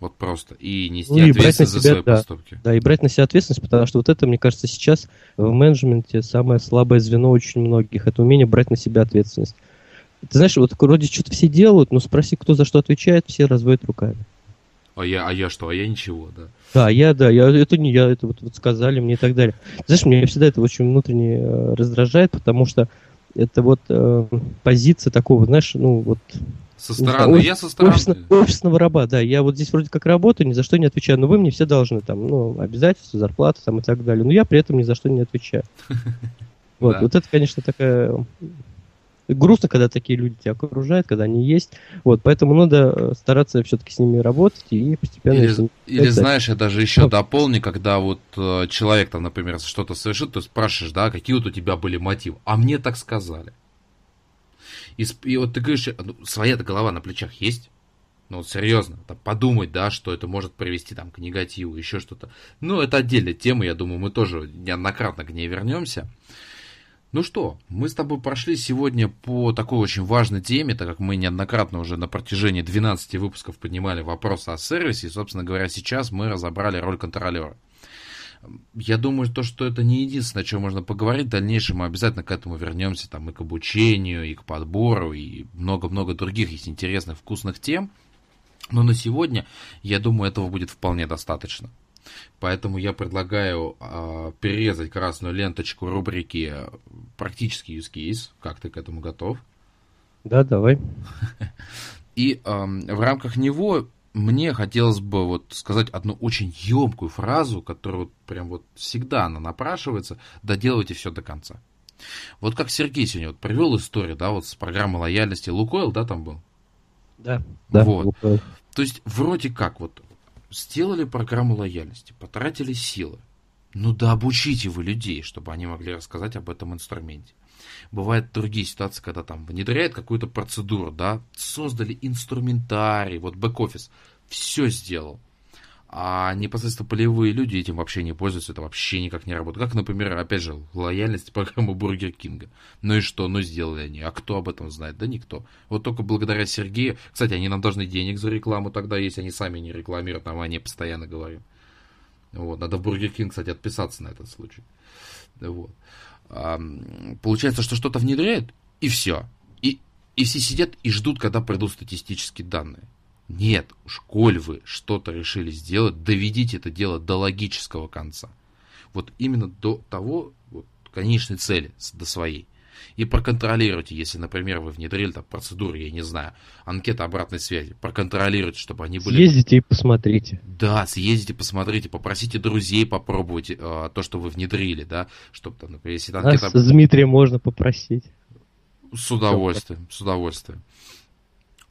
Вот просто. И нести ну, и ответственность себя, за свои да, поступки. Да, и брать на себя ответственность, потому что вот это, мне кажется, сейчас в менеджменте самое слабое звено очень многих. Это умение брать на себя ответственность. Ты знаешь, вот вроде что-то все делают, но спроси, кто за что отвечает, все разводят руками. А я, а я что? А я ничего, да. Да, я, да, я, это не я, это вот, вот сказали мне и так далее. Знаешь, мне всегда это очень внутренне э, раздражает, потому что это вот э, позиция такого, знаешь, ну вот... Со стороны, знаю, я со стороны. Офисно, офисного раба, да. Я вот здесь вроде как работаю, ни за что не отвечаю, но вы мне все должны, там, ну, обязательства, зарплата там и так далее. Но я при этом ни за что не отвечаю. Вот, вот это, конечно, такая грустно, когда такие люди тебя окружают, когда они есть. Вот, поэтому надо э, стараться все-таки с ними работать и постепенно... Или, или знаешь, я даже еще ну, дополню, когда вот э, человек там, например, что-то совершит, ты спрашиваешь, да, какие вот у тебя были мотивы. А мне так сказали. И, и вот ты говоришь, ну, своя-то голова на плечах есть? Ну, вот серьезно, там, подумать, да, что это может привести там к негативу, еще что-то. Ну, это отдельная тема, я думаю, мы тоже неоднократно к ней вернемся. Ну что, мы с тобой прошли сегодня по такой очень важной теме, так как мы неоднократно уже на протяжении 12 выпусков поднимали вопросы о сервисе, и, собственно говоря, сейчас мы разобрали роль контролера. Я думаю, то, что это не единственное, о чем можно поговорить. В дальнейшем мы обязательно к этому вернемся, там, и к обучению, и к подбору, и много-много других есть интересных, вкусных тем. Но на сегодня, я думаю, этого будет вполне достаточно. Поэтому я предлагаю э, перерезать красную ленточку рубрики «Практический use case». Как ты к этому готов? Да, давай. И э, в рамках него мне хотелось бы вот сказать одну очень емкую фразу, которая вот прям вот всегда она напрашивается, доделывайте все до конца. Вот как Сергей сегодня вот привел историю, да, вот с программы лояльности Лукойл, да, там был? Да, да. Вот. Лукойл. То есть вроде как вот Сделали программу лояльности, потратили силы. Ну да обучите вы людей, чтобы они могли рассказать об этом инструменте. Бывают другие ситуации, когда там внедряют какую-то процедуру, да, создали инструментарий, вот бэк-офис, все сделал а непосредственно полевые люди этим вообще не пользуются, это вообще никак не работает. Как, например, опять же, лояльность программы Бургер Кинга. Ну и что, ну сделали они, а кто об этом знает? Да никто. Вот только благодаря Сергею, кстати, они нам должны денег за рекламу тогда, если они сами не рекламируют, нам они постоянно говорим. Вот, надо в Бургер Кинг, кстати, отписаться на этот случай. Вот. А, получается, что что-то внедряет, и все. И, и все сидят и ждут, когда придут статистические данные. Нет, уж коль вы что-то решили сделать, доведите это дело до логического конца. Вот именно до того, вот, конечной цели, до своей. И проконтролируйте, если, например, вы внедрили там процедуру, я не знаю, анкета обратной связи, проконтролируйте, чтобы они были... Съездите и посмотрите. Да, съездите, посмотрите, попросите друзей попробовать э, то, что вы внедрили, да, чтобы там, например, если анкета... А с Дмитрием можно попросить. С удовольствием, с удовольствием.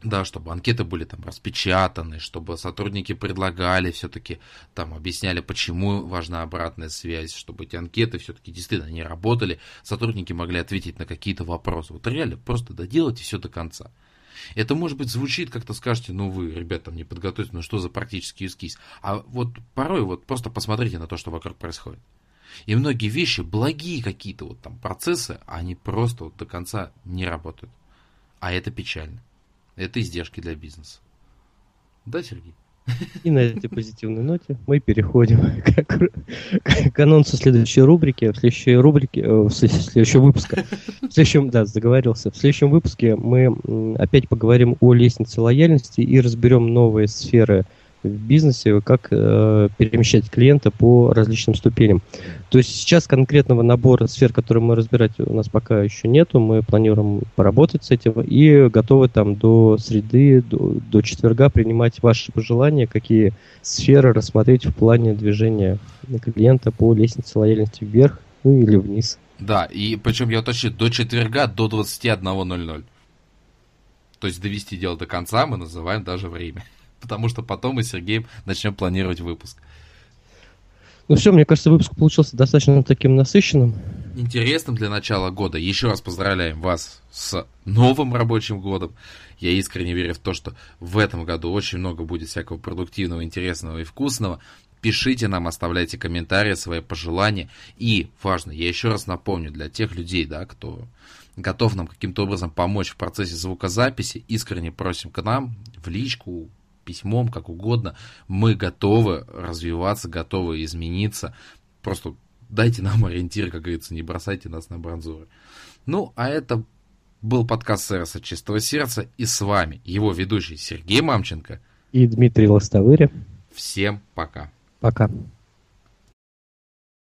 Да, чтобы анкеты были там распечатаны, чтобы сотрудники предлагали все-таки, там объясняли, почему важна обратная связь, чтобы эти анкеты все-таки действительно не работали, сотрудники могли ответить на какие-то вопросы. Вот реально, просто доделайте все до конца. Это, может быть, звучит, как-то скажете, ну вы, ребята, там не подготовились, ну что за практический эскиз. А вот порой вот просто посмотрите на то, что вокруг происходит. И многие вещи, благие какие-то вот там процессы, они просто вот до конца не работают. А это печально. Это издержки для бизнеса. Да, Сергей? И на этой позитивной ноте мы переходим к, к анонсу следующей рубрики. В следующей рубрике, э, в следующем выпуске, в следующем, да, заговорился. В следующем выпуске мы опять поговорим о лестнице лояльности и разберем новые сферы в бизнесе, как э, перемещать клиента по различным ступеням. То есть сейчас конкретного набора сфер, которые мы разбирать у нас пока еще нету. Мы планируем поработать с этим и готовы там до среды, до, до четверга принимать ваши пожелания, какие сферы рассмотреть в плане движения клиента по лестнице лояльности вверх ну, или вниз. Да, и причем я уточню, до четверга до 21.00. То есть довести дело до конца мы называем даже время потому что потом мы с Сергеем начнем планировать выпуск. Ну все, мне кажется, выпуск получился достаточно таким насыщенным. Интересным для начала года. Еще раз поздравляем вас с новым рабочим годом. Я искренне верю в то, что в этом году очень много будет всякого продуктивного, интересного и вкусного. Пишите нам, оставляйте комментарии, свои пожелания. И важно, я еще раз напомню для тех людей, да, кто готов нам каким-то образом помочь в процессе звукозаписи, искренне просим к нам в личку, письмом, как угодно. Мы готовы развиваться, готовы измениться. Просто дайте нам ориентир, как говорится, не бросайте нас на бронзуры. Ну, а это был подкаст «Сервиса чистого сердца» и с вами его ведущий Сергей Мамченко и Дмитрий Лостовыря. Всем пока. Пока.